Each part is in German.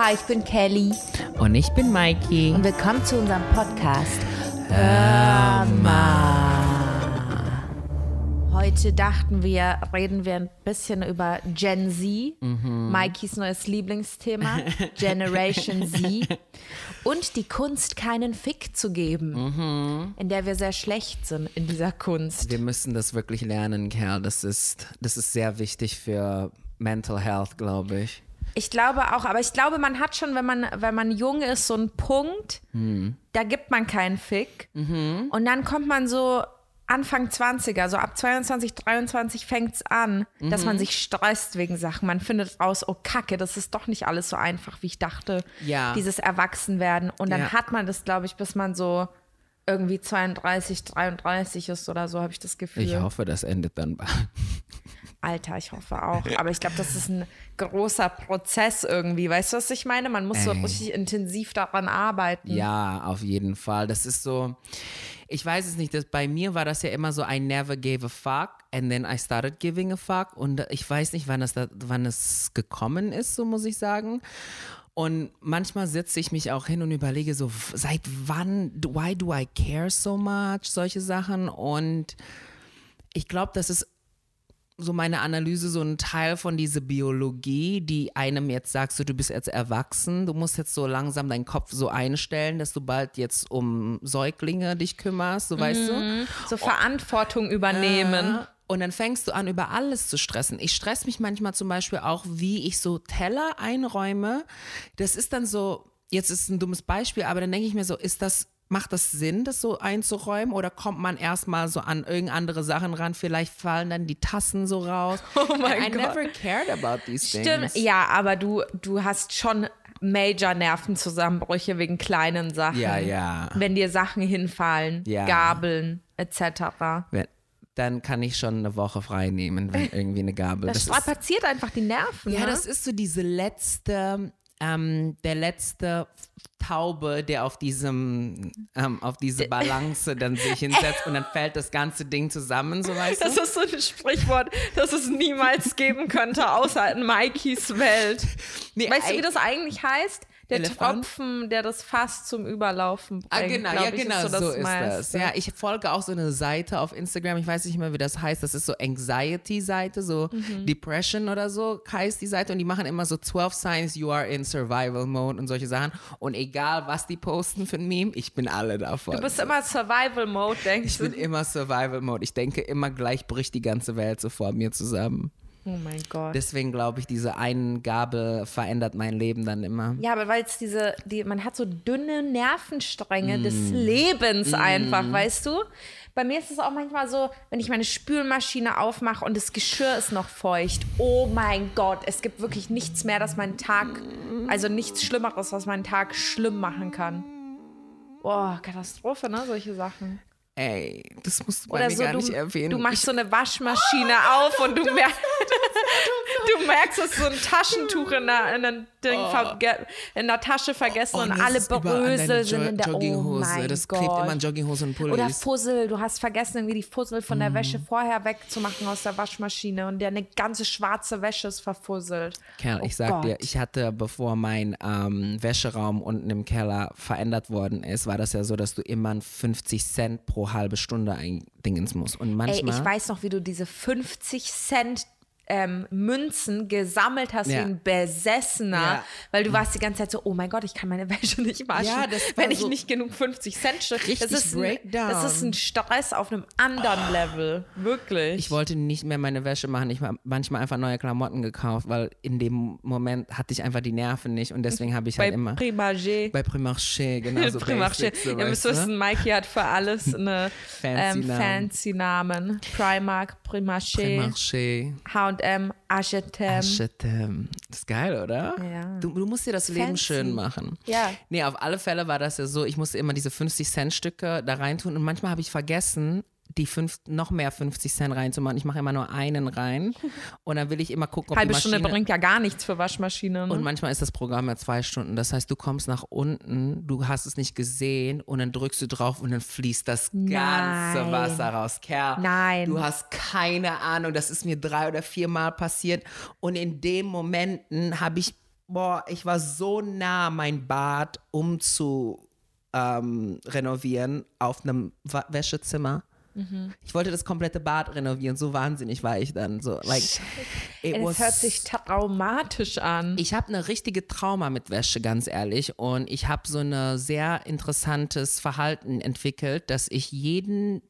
Hi, ich bin Kelly Und ich bin Mikey. und willkommen zu unserem Podcast. Hör mal. Heute dachten wir, reden wir ein bisschen über Gen Z, Mikeys neues Lieblingsthema, Generation Z und die Kunst, keinen Fick zu geben, in der wir sehr schlecht sind in dieser Kunst. Wir müssen das wirklich lernen, Kerl. Das ist, das ist sehr wichtig für Mental Health, glaube ich. Ich glaube auch, aber ich glaube, man hat schon, wenn man, wenn man jung ist, so einen Punkt, da gibt man keinen Fick. Und dann kommt man so Anfang 20er, so ab 22, 23 fängt es an, dass man sich stresst wegen Sachen. Man findet raus, oh Kacke, das ist doch nicht alles so einfach, wie ich dachte. Ja. Dieses Erwachsenwerden. Und dann Ja. hat man das, glaube ich, bis man so irgendwie 32, 33 ist oder so, habe ich das Gefühl. Ich hoffe, das endet dann bald. Alter, ich hoffe auch. Aber ich glaube, das ist ein großer Prozess irgendwie. Weißt du, was ich meine? Man muss so Ey. richtig intensiv daran arbeiten. Ja, auf jeden Fall. Das ist so, ich weiß es nicht, das, bei mir war das ja immer so, I never gave a fuck and then I started giving a fuck und ich weiß nicht, wann, das da, wann es gekommen ist, so muss ich sagen. Und manchmal setze ich mich auch hin und überlege so, seit wann, why do I care so much, solche Sachen und ich glaube, das ist so meine Analyse so ein Teil von dieser Biologie, die einem jetzt sagt, so du bist jetzt erwachsen, du musst jetzt so langsam deinen Kopf so einstellen, dass du bald jetzt um Säuglinge dich kümmerst, so weißt du. So Verantwortung übernehmen. Und dann fängst du an, über alles zu stressen. Ich stress mich manchmal zum Beispiel auch, wie ich so Teller einräume. Das ist dann so, jetzt ist ein dummes Beispiel, aber dann denke ich mir so, ist das, macht das Sinn, das so einzuräumen? Oder kommt man erstmal so an irgendeine andere Sachen ran? Vielleicht fallen dann die Tassen so raus. Oh mein I Gott. never cared about these Stimmt, things. ja, aber du, du hast schon Major Nervenzusammenbrüche wegen kleinen Sachen. Ja, ja. Wenn dir Sachen hinfallen, Ja. Gabeln etc. Wenn, dann kann ich schon eine Woche frei nehmen, wenn irgendwie eine Gabel. Das, ist- strapaziert einfach die Nerven. Ja, ne? das ist so diese letzte, ähm, der letzte Taube, der auf diesem, ähm, auf diese Balance dann sich hinsetzt und dann fällt das ganze Ding zusammen, so weißt Das du? ist so ein Sprichwort, das es niemals geben könnte, außer in Mikeys Welt. Nee, weißt du, wie das eigentlich heißt? Der Elefant? Tropfen, der das Fass zum Überlaufen bringt. Ah, genau, ja, ich, genau, ist so, so das ist das. Ja, ich folge auch so eine Seite auf Instagram, ich weiß nicht mehr, wie das heißt, das ist so Anxiety-Seite, so Mhm. Depression oder so heißt die Seite und die machen immer so 12 Signs you are in Survival Mode und solche Sachen und egal, was die posten für ein Meme, ich bin alle davon. Du bist immer Survival-Mode, denkst Ich bin du? immer Survival Mode. Ich denke immer gleich bricht die ganze Welt so vor mir zusammen. Oh mein Gott. Deswegen glaube ich, diese eine Gabel verändert mein Leben dann immer. Ja, aber weil es diese, die, man hat so dünne Nervenstränge Mm. des Lebens einfach, weißt du? Bei mir ist es auch manchmal so, wenn ich meine Spülmaschine aufmache und das Geschirr ist noch feucht. Oh mein Gott, es gibt wirklich nichts mehr, das meinen Tag, also nichts Schlimmeres, was meinen Tag schlimm machen kann. Boah, Katastrophe, ne? Solche Sachen. Ey, das musst du bei Oder mir so, gar du, nicht erwähnen. du machst so eine Waschmaschine auf und du merkst, du merkst, dass so ein Taschentuch in der, in der, Ding verge- in der Tasche vergessen Oh, und das alle Brösel sind in der oh Jogginghose. mein das Gott. klebt immer an Jogginghose und Pullis. Oder Fussel, du hast vergessen, irgendwie die Fussel von Mhm. der Wäsche vorher wegzumachen aus der Waschmaschine und deine ganze schwarze Wäsche ist verfusselt. Kerl, Oh ich sag Gott. dir, ich hatte, bevor mein ähm, Wäscheraum unten im Keller verändert worden ist, war das ja so, dass du immer 50 Cent pro halbe Stunde eindingens musst. Und Ey, manchmal. ich weiß noch, wie du diese 50 Cent ähm, Münzen gesammelt hast Ja. wie ein Besessener, Ja. weil du warst die ganze Zeit so, oh mein Gott, ich kann meine Wäsche nicht waschen, Ja, wenn ich so nicht genug 50 Cent stecke. Das ist, ein, das ist ein Stress auf einem anderen Level, wirklich. Ich wollte nicht mehr meine Wäsche machen. Ich habe manchmal einfach neue Klamotten gekauft, weil in dem Moment hatte ich einfach die Nerven nicht und deswegen habe ich bei halt immer Primarché. bei Primarché genau so Primarché. So, Ihr müsst du? wissen, Mikey hat für alles eine Fancy ähm, Namen. fancy Namen. Primark, Primarché, Primarché. H&M, Achetem. Achetem. Das ist geil, oder? Ja. Du, du musst dir das Leben Fancy. schön machen. Ja. Nee, auf alle Fälle war das ja so, ich musste immer diese 50-Cent-Stücke da reintun und manchmal habe ich vergessen, die fünf, noch mehr 50 Cent reinzumachen. Ich mache immer nur einen rein und dann will ich immer gucken, ob Halbe die Maschine... Stunde bringt ja gar nichts für Waschmaschine. Ne? Und manchmal ist das Programm ja zwei Stunden. Das heißt, du kommst nach unten, du hast es nicht gesehen und dann drückst du drauf und dann fließt das ganze Nein. Wasser raus. Kerl, Nein. du hast keine Ahnung. Das ist mir drei oder vier Mal passiert. Und in den Momenten habe ich boah, ich war so nah, mein Bad umzu ähm, renovieren auf einem Wa Wäschezimmer. Ich wollte das komplette Bad renovieren, so wahnsinnig war ich dann. So, like, it was Das hört sich traumatisch an. ich habe eine richtige Trauma mit Wäsche, ganz ehrlich. Und ich habe so ein sehr interessantes Verhalten entwickelt, dass ich jeden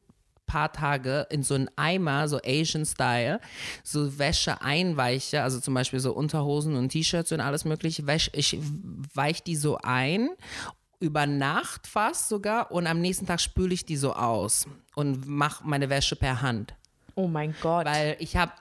paar Tage in so einen Eimer, so Asian Style, so Wäsche einweiche, also zum Beispiel so Unterhosen und T-Shirts und alles mögliche. Ich weiche die so ein, über Nacht fast sogar, und am nächsten Tag spüle ich die so aus und mache meine Wäsche per Hand. oh mein Gott. Weil ich habe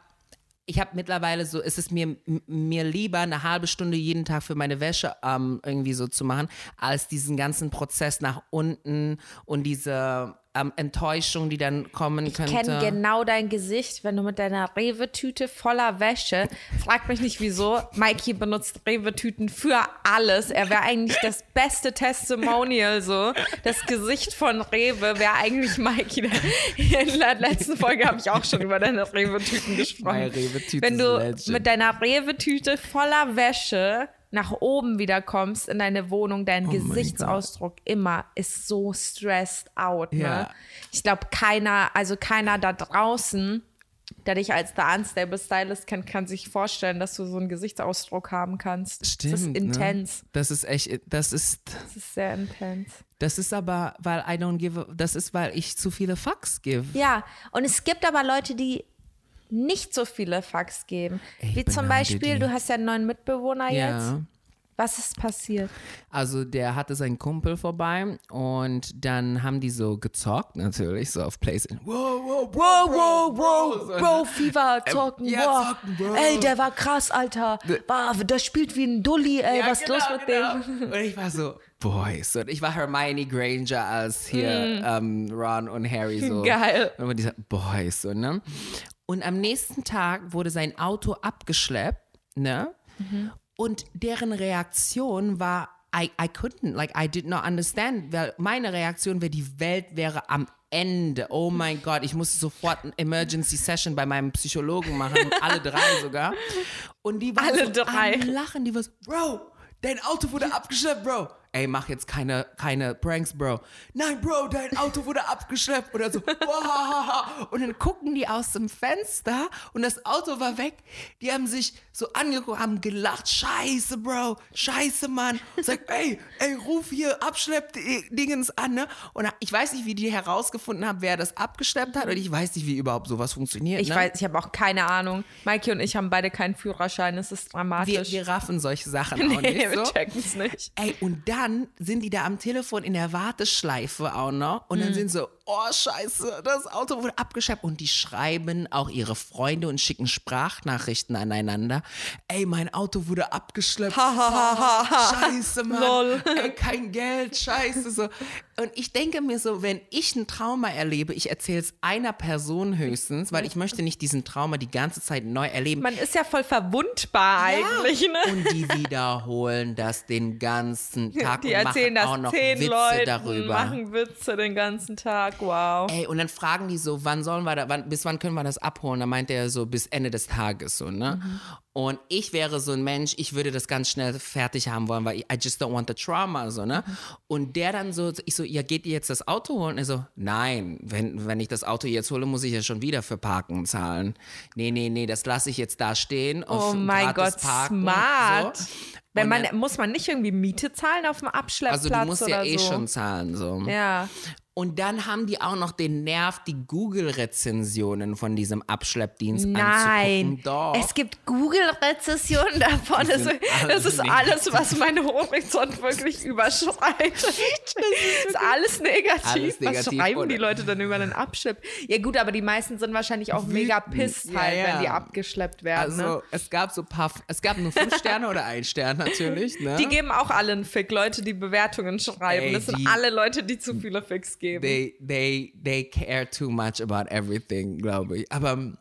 ich habe mittlerweile so, ist es mir, mir lieber, eine halbe Stunde jeden Tag für meine Wäsche ähm, irgendwie so zu machen, als diesen ganzen Prozess nach unten und diese ähm, Enttäuschung, die dann kommen Ich könnte. kenne genau dein Gesicht, wenn du mit deiner Rewe-Tüte voller Wäsche, frag mich nicht wieso, Mikey benutzt Rewe-Tüten für alles. Er wäre eigentlich das beste Testimonial so. Das Gesicht von Rewe wäre eigentlich Mikey. In der letzten Folge habe ich auch schon über deine Rewe-Tüten gesprochen. Rewe-Tüte wenn du mit deiner Rewe-Tüte voller Wäsche nach oben wieder kommst in deine Wohnung, dein Oh Gesichtsausdruck immer ist so stressed out. Ne? Ja. Ich glaube, keiner, also keiner da draußen, der dich als der Unstable Stylist kennt, kann sich vorstellen, dass du so einen Gesichtsausdruck haben kannst. Stimmt, das ist ne? intens. Das ist echt, das ist, Das ist sehr intens. das ist aber, weil I don't give, das ist, weil ich zu viele Fucks give. Ja, und es gibt aber Leute, die nicht so viele Fax geben. Ich Wie zum beneide Beispiel, die. du hast ja einen neuen Mitbewohner jetzt. Ja. Was ist passiert? Also der hatte seinen Kumpel vorbei und dann haben die so gezockt, natürlich, so auf PlayStation. Wow, wow, Wow, wow, wow, So, Bro, FIFA, zocken, ja, wow. zocken, Bro. Ey, der war krass, Alter. Wow, der spielt wie ein Dulli, ey, Ja, was ist los genau, mit genau. dem? Und ich war so, Boys. Und ich war Hermione Granger als hier ähm, Ron und Harry so. Mm. Geil. Und immer dieser Boys, so, ne? Und am nächsten Tag wurde sein Auto abgeschleppt, ne? Mhm. Und deren Reaktion war, I, I couldn't, like, I did not understand, weil meine Reaktion wäre, die Welt wäre am Ende. Oh mein Gott, ich musste sofort eine Emergency Session bei meinem Psychologen machen, alle drei sogar. Und die waren Alle so drei. am Lachen, die war so, Bro, dein Auto wurde abgeschleppt, Bro. Ey, mach jetzt keine, keine Pranks, Bro. Nein, Bro, dein Auto wurde abgeschleppt. Oder so. Und dann gucken die aus dem Fenster und das Auto war weg. Die haben sich so angeguckt, haben gelacht. Scheiße, Bro. Scheiße, Mann. Und sagt, ey, ey, ruf hier Abschlepp-Dingens an, ne? Und ich weiß nicht, wie die herausgefunden haben, wer das abgeschleppt hat. Und ich weiß nicht, wie überhaupt sowas funktioniert. Ich ne? weiß, ich habe auch keine Ahnung. Mikey und ich haben beide keinen Führerschein, es ist wir, dramatisch. wir raffen solche Sachen auch nee, nicht wir so. checken es nicht. Ey, und dann sind die da am Telefon in der Warteschleife auch noch und dann sind so, oh scheiße, das Auto wurde abgeschleppt und die schreiben auch ihre Freunde und schicken Sprachnachrichten aneinander. Ey, mein Auto wurde abgeschleppt. scheiße, Mann. Lol. Ey, kein Geld, scheiße. So. Und ich denke mir so, wenn ich ein Trauma erlebe, ich erzähle es einer Person höchstens, weil ich möchte nicht diesen Trauma die ganze Zeit neu erleben. Man ist ja voll verwundbar eigentlich, ne? Und die wiederholen das den ganzen Tag Die und erzählen machen das auch noch zehn Witze Leuten, darüber. machen Witze den ganzen Tag, wow. Ey, und dann fragen die so, wann sollen wir da, wann, bis wann können wir das abholen? Dann meint er so, bis Ende des Tages so, ne? Mhm. Und ich wäre so ein Mensch, ich würde das ganz schnell fertig haben wollen, weil I just don't want the trauma, so, ne? Und der dann so, ich so, ja, geht ihr jetzt das Auto holen? Und er so, nein, wenn, wenn ich das Auto jetzt hole, muss ich ja schon wieder für Parken zahlen. Nee, nee, nee, das lasse ich jetzt da stehen. auf Oh mein Gott, Parken, smart. So. Wenn man, muss man nicht irgendwie Miete zahlen auf dem Abschleppplatz Also du musst ja eh so? schon zahlen, so. Ja. Und dann haben die auch noch den Nerv, die Google-Rezensionen von diesem Abschleppdienst Nein, anzugucken. Doch. es gibt Google-Rezessionen davon. Das, das ist alles, was meinen Horizont wirklich überschreitet. Das ist alles negativ. Alles negativ, Was schreiben oder? die Leute dann über den Abschlepp? Ja gut, aber die meisten sind wahrscheinlich auch mega pisst halt, ja. wenn die abgeschleppt werden. also ne? es gab so paar, es gab nur fünf Sterne oder ein Stern natürlich. Ne? Die geben auch alle einen Fick, Leute, die Bewertungen schreiben. Ey, das sind die- alle Leute, die zu viele Ficks geben. they, they, they care too much about everything, glaube ich. Aber ähm,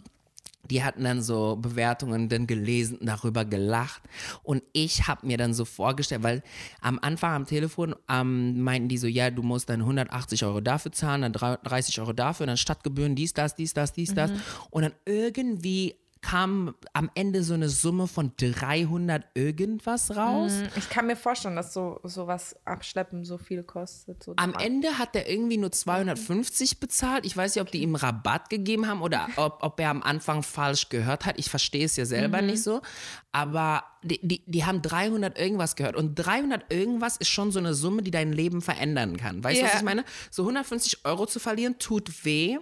die hatten dann so Bewertungen dann gelesen, darüber gelacht. Und ich habe mir dann so vorgestellt, weil am Anfang am Telefon ähm, meinten die so, ja, du musst dann 180 Euro dafür zahlen, dann 30 Euro dafür, dann Stadtgebühren, dies, das, dies, das, dies, das. Und dann irgendwie kam am Ende so eine Summe von 300 irgendwas raus. Ich kann mir vorstellen, dass so sowas abschleppen so viel kostet. So Am Ende hat er irgendwie nur 250 bezahlt. Ich weiß nicht, ob die ihm Rabatt gegeben haben oder ob, ob er am Anfang falsch gehört hat. Ich verstehe es ja selber nicht so. Aber die, die, die haben 300 irgendwas gehört. Und 300 irgendwas ist schon so eine Summe, die dein Leben verändern kann. Weißt du, was Ja. ich meine? So 150 Euro zu verlieren tut weh,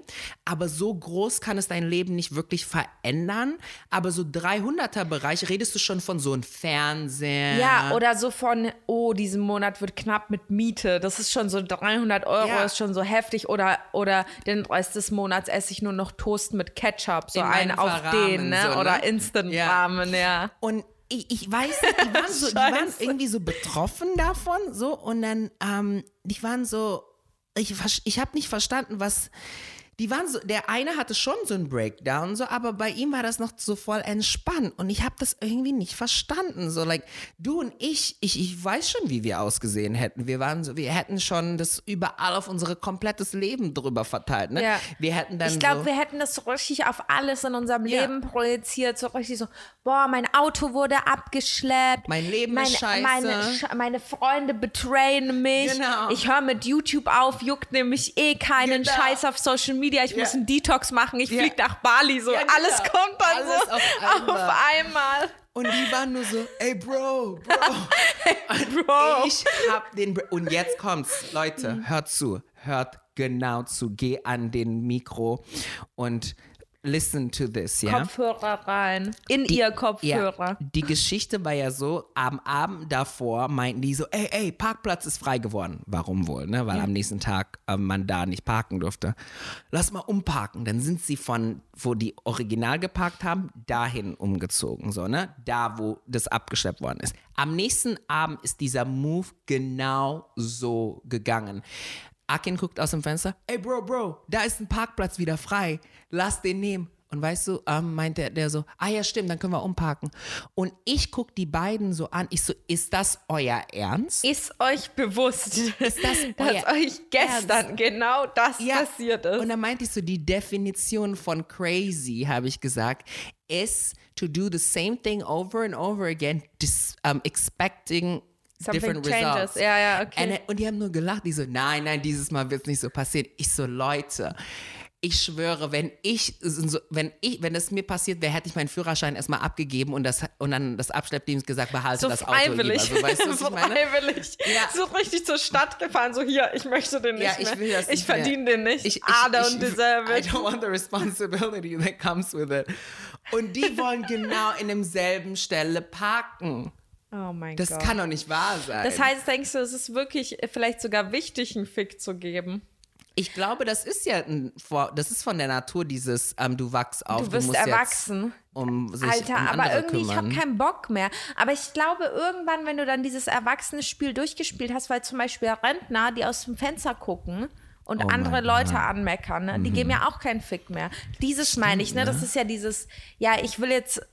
aber so groß kann es dein Leben nicht wirklich verändern. Aber so 300er Bereich redest du schon von so einem Fernseher. Ja, oder so von, oh, diesen Monat wird knapp mit Miete. Das ist schon so 300 Euro, Ja. ist schon so heftig. Oder, oder den Rest des Monats esse ich nur noch Toast mit Ketchup, so In einen auf den, ne? so, ne? Oder Instant-Ramen, ja. Und ich, ich weiß nicht, die waren, so, die waren irgendwie so betroffen davon, so und dann, ähm, die waren so, ich, ich habe nicht verstanden, was, die waren so, der eine hatte schon so einen Breakdown, so, aber bei ihm war das noch so voll entspannt und ich habe das irgendwie nicht verstanden, so, like, du und ich, ich, ich weiß schon, wie wir ausgesehen hätten, wir waren so, wir hätten schon das überall auf unser komplettes Leben drüber verteilt, ne? Ja. Wir hätten dann Ich glaube, so, wir hätten das so richtig auf alles in unserem Ja. Leben projiziert. So richtig so, boah, mein Auto wurde abgeschleppt. Mein Leben meine, ist scheiße. Meine, meine Freunde betrayen mich. Genau. Ich höre mit YouTube auf, juckt nämlich eh keinen Genau. Scheiß auf Social Media. Ich Ja. muss einen Detox machen. Ich Ja. flieg nach Bali. So, Ja, genau. alles kommt dann Alles so auf einmal. auf einmal. Und die waren nur so, ey Bro, Bro. Bro. Ich hab den. Br- Und jetzt kommt's, Leute, hört zu, hört genau zu, geh an den Mikro und listen to this, ja? Kopfhörer rein. In ihr Kopfhörer. Ja, die Geschichte war ja so, am Abend davor meinten die so, ey, ey, Parkplatz ist frei geworden. Warum wohl, ne? Weil am nächsten Tag äh, man da nicht parken durfte. Lass mal umparken. Dann sind sie von, wo die original geparkt haben, dahin umgezogen, so, ne? Da, wo das abgeschleppt worden ist. Am nächsten Abend ist dieser Move genau so gegangen. Akin guckt aus dem Fenster, ey Bro, Bro, da ist ein Parkplatz wieder frei, lass den nehmen. Und weißt du, ähm, meint der, der so, ah ja, stimmt, dann können wir umparken. Und ich guck die beiden so an, ich so, ist das euer Ernst? Ist euch bewusst, das dass euch gestern genau das Ja. passiert ist? Und dann meinte ich so, die Definition von crazy, habe ich gesagt, ist to do the same thing over and over again, um, expecting Something different changes. results. Ja, ja, okay. And, und die haben nur gelacht, die so, nein, nein, dieses Mal wird es nicht so passieren. Ich so, Leute, ich schwöre, wenn ich, so, wenn ich, wenn es mir passiert wäre, hätte ich meinen Führerschein erstmal abgegeben und, das, und dann das Abschleppdienst gesagt, behalte so das freiwillig. Auto lieber. So, weißt du, ich meine? freiwillig. Ja. So richtig zur Stadt gefahren, so hier, ich möchte den nicht Ja, ich will das ich mehr. verdiene den nicht. Ich, ich, I don't ich, deserve I it. don't want the responsibility that comes with it. Und die wollen genau in demselben Stelle parken. Oh mein Das Gott. kann doch nicht wahr sein. das heißt, denkst du, es ist wirklich vielleicht sogar wichtig, einen Fick zu geben? ich glaube, das ist ja ein, das ist von der Natur dieses, ähm, du wachst auf, Du wirst musst erwachsen. um sich Alter, um aber irgendwie, ich habe kümmern. keinen Bock mehr. Aber ich glaube, irgendwann, wenn du dann dieses Erwachsene-Spiel durchgespielt hast, weil zum Beispiel Rentner, die aus dem Fenster gucken und Oh andere Leute. Mhm. anmeckern, ne? die geben ja auch keinen Fick mehr. Dieses meine ich, ne? Das ist ja dieses, ja, ich will jetzt, äh,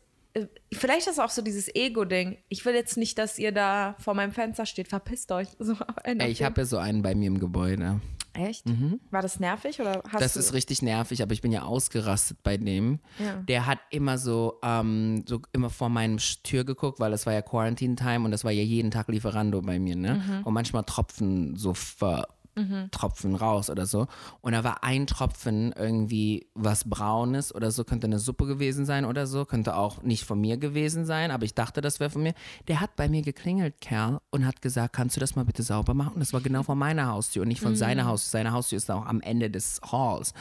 vielleicht ist auch so dieses Ego-Ding. Ich will jetzt nicht, dass ihr da vor meinem Fenster steht. Verpisst euch. So, Ey, ich habe ja so einen bei mir im Gebäude. Echt? War das nervig oder hast Das du ist richtig nervig, aber ich bin ja ausgerastet bei dem. Ja. Der hat immer so, ähm, so immer vor meinem Tür geguckt, weil das war ja Quarantine Time und das war ja jeden Tag Lieferando bei mir, ne? Mhm. Und manchmal Tropfen so ver Tropfen raus oder so. Und da war ein Tropfen irgendwie was Braunes oder so, könnte eine Suppe gewesen sein oder so, könnte auch nicht von mir gewesen sein, aber ich dachte, das wäre von mir. Der hat bei mir geklingelt, Kerl, und hat gesagt, kannst du das mal bitte sauber machen? Und das war genau vor meiner Haustür und nicht von seiner Haustür. Seine Haustür ist auch am Ende des Halls.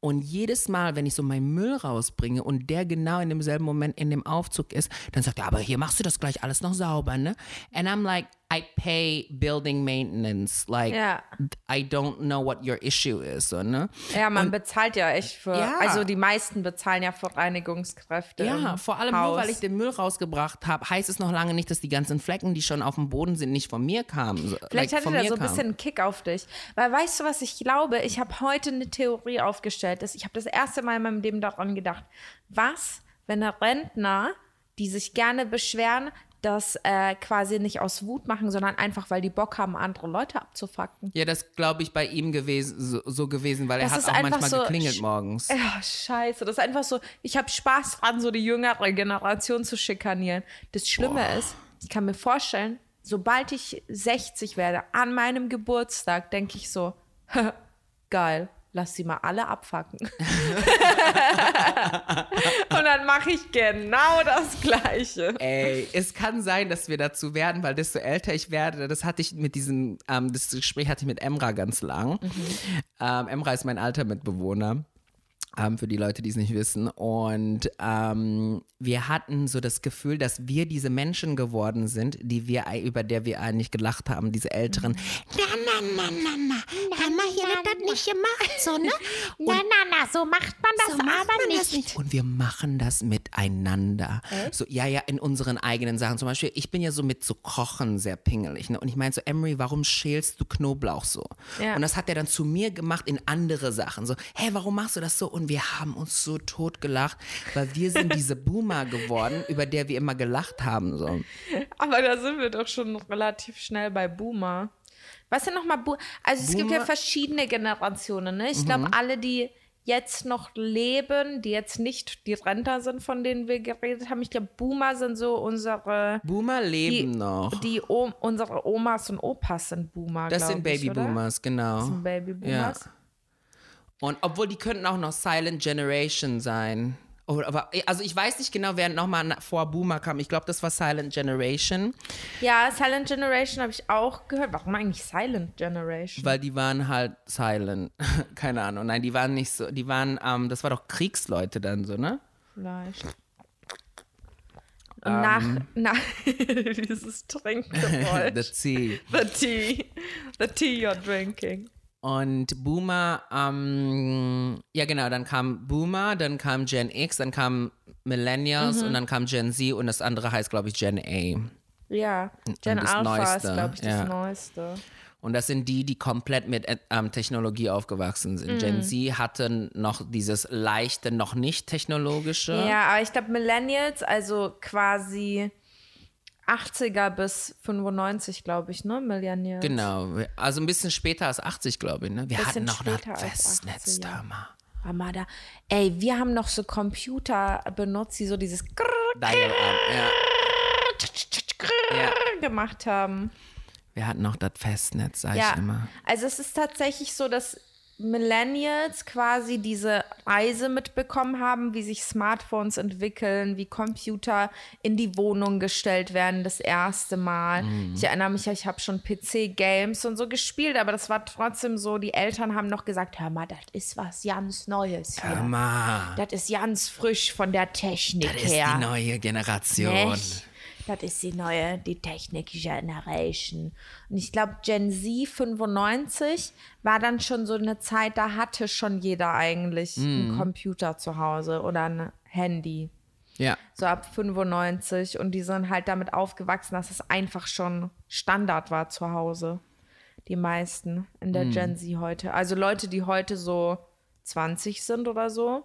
Und jedes Mal, wenn ich so meinen Müll rausbringe und der genau in demselben Moment in dem Aufzug ist, dann sagt er, aber hier machst du das gleich alles noch sauber, ne? And I'm like, I pay building maintenance. Like, Ja. I don't know what your issue is, so, ne? Ja, man bezahlt ja echt für, Ja. also die meisten bezahlen ja für Reinigungskräfte. Ja, vor allem Haus. nur, weil ich den Müll rausgebracht habe, heißt es noch lange nicht, dass die ganzen Flecken, die schon auf dem Boden sind, nicht von mir kamen. Vielleicht like, hatte der mir so ein bisschen einen Kick auf dich. Weil weißt du, was ich glaube? Ich habe heute eine Theorie aufgestellt. Das- Ich habe das erste Mal in meinem Leben daran gedacht. Was, wenn Rentner, die sich gerne beschweren, das äh, quasi nicht aus Wut machen, sondern einfach, weil die Bock haben, andere Leute abzufacken. Ja, das glaube ich bei ihm gewesen, so, so gewesen, weil Das er hat auch manchmal so geklingelt morgens. Ja, scheiße. Das ist einfach so, ich habe Spaß dran, so die jüngere Generation zu schikanieren. Das Schlimme ist, ich kann mir vorstellen, sobald ich 60 werde, an meinem Geburtstag, denke ich so, geil, lass sie mal alle abfacken. Und dann mache ich genau das Gleiche. Ey, es kann sein, dass wir dazu werden, weil desto älter ich werde, das hatte ich mit diesem, ähm, das Gespräch hatte ich mit Emra ganz lang. Ähm, Emra ist mein alter Mitbewohner. Ähm, für die Leute, die es nicht wissen. Und ähm, wir hatten so das Gefühl, dass wir diese Menschen geworden sind, die wir, über der wir eigentlich gelacht haben, diese Älteren. Na, na, na, na, na, Mama, hier wird das nicht gemacht, so, ne? Na, na, na, so macht man das So macht aber man das nicht. Und wir machen das miteinander. So, ja, ja, in unseren eigenen Sachen. Zum Beispiel, ich bin ja so mit so Kochen sehr pingelig. Ne? Und ich meine so, Emery, warum schälst du Knoblauch so? Ja. Und das hat er dann zu mir gemacht in andere Sachen. So, hey, warum machst du das so? Und wir haben uns so tot gelacht, weil wir sind diese Boomer geworden, über der wir immer gelacht haben. So. Aber da sind wir doch schon relativ schnell bei Boomer. Was sind nochmal Boomer? Also es gibt ja Boomer- Mhm. verschiedene Generationen. Ne? Ich glaube, alle, die jetzt noch leben, die jetzt nicht die Rentner sind, von denen wir geredet haben, ich glaube, Boomer sind so unsere, Boomer die, leben noch. die o unsere Omas und Opas sind Boomer. Das sind? Babyboomers, genau. Das sind Babyboomers. Und obwohl die könnten auch noch Silent Generation sein. Aber, also ich weiß nicht genau, wer nochmal vor Boomer kam. Ich glaube, das war Silent Generation, Ja, Silent Generation habe ich auch gehört. Warum eigentlich Silent Generation? weil die waren halt silent. Keine Ahnung. Nein, die waren nicht so, die waren, ähm, das war doch Kriegsleute dann so, ne? Vielleicht. Und nach, nach dieses Trinkgeräusch. The Tea. The tea. The tea you're drinking. Und Boomer, ähm, ja genau, dann kam Boomer, dann kam Gen X, dann kam Millennials Mhm. und dann kam Gen Z und das andere heißt, glaube ich, Gen A. Ja, Gen das Alpha ist, Neueste, glaube ich, das ja. Neueste. Und das sind die, die komplett mit äh, ähm, Technologie aufgewachsen sind. Mhm. Gen Z hatte noch dieses leichte, noch nicht technologische. Ja, aber ich glaube, Millennials, also quasi 80er bis 95, glaube ich, ne? Millennials. Genau. Also ein bisschen später als 80, glaube ich. Ne? Wir hatten noch 80, Festnetz damals. War mal da. Ey, wir haben noch so Computer benutzt, die so dieses gemacht haben. Wir hatten noch das Festnetz, sag Ja, ich immer. also es ist tatsächlich so, dass Millennials quasi diese Reise mitbekommen haben, wie sich Smartphones entwickeln, wie Computer in die Wohnung gestellt werden, das erste Mal. Mhm. Ich erinnere mich, ich habe schon PC-Games und so gespielt, aber das war trotzdem so, die Eltern haben noch gesagt, hör mal, das ist was ganz Neues hier. Mama, Das ist ganz frisch von der Technik das ist her. die neue Generation. Nicht? Das ist die neue, die Technik Generation. Und ich glaube, Gen Z 95 war dann schon so eine Zeit, da hatte schon jeder eigentlich einen Computer zu Hause oder ein Handy. Ja. So ab 95. Und die sind halt damit aufgewachsen, dass es einfach schon Standard war zu Hause. Die meisten in der Gen Z heute. Also Leute, die heute so 20 sind oder so,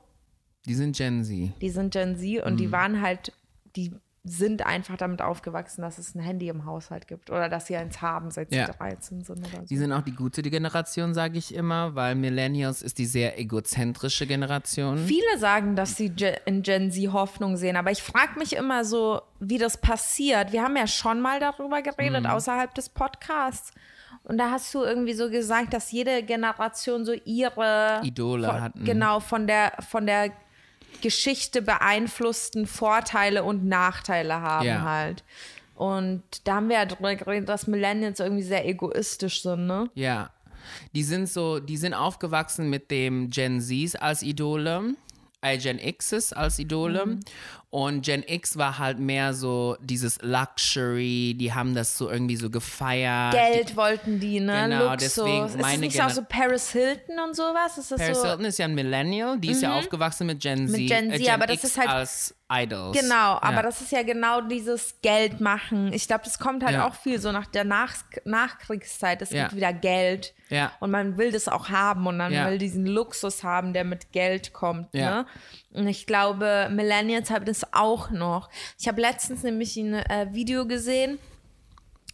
Die sind Gen Z. die sind Gen Z und die waren halt, die sind einfach damit aufgewachsen, dass es ein Handy im Haushalt gibt oder dass sie eins haben, seit sie Ja. 13 sind oder so. Die sind auch die gute Generation, sage ich immer, weil Millennials ist die sehr egozentrische Generation. Viele sagen, dass sie in Gen Z Hoffnung sehen, aber ich frage mich immer so, wie das passiert. Wir haben ja schon mal darüber geredet, außerhalb des Podcasts. Und da hast du irgendwie so gesagt, dass jede Generation so ihre Idole von, hatten. Genau, von der, von der Geschichte beeinflussten Vorteile und Nachteile haben Ja. halt. Und da haben wir ja drüber geredet, dass Millennials irgendwie sehr egoistisch sind, ne? Ja. Die sind so, die sind aufgewachsen mit dem Gen Zs als Idole, äh, Gen Xs als Idole. Mhm. Und Gen X war halt mehr so dieses Luxury, die haben das so irgendwie so gefeiert. Geld wollten die, ne? Genau, Luxus. deswegen ist meine nicht auch so Paris Hilton und sowas? Ist das Paris so? Hilton ist ja ein Millennial, die ist ja aufgewachsen mit Gen Z. Mhm. Mit Gen äh, Z, aber das X ist halt- als Idols. Genau, aber ja. das ist ja genau dieses Geld machen. Ich glaube, das kommt halt Ja. auch viel so nach der nach Nachkriegszeit. Es Ja. gibt wieder Geld. Und man will das auch haben und man will diesen Luxus haben, der mit Geld kommt. Ne? Und ich glaube, Millennials haben das auch noch. Ich habe letztens nämlich ein äh, Video gesehen,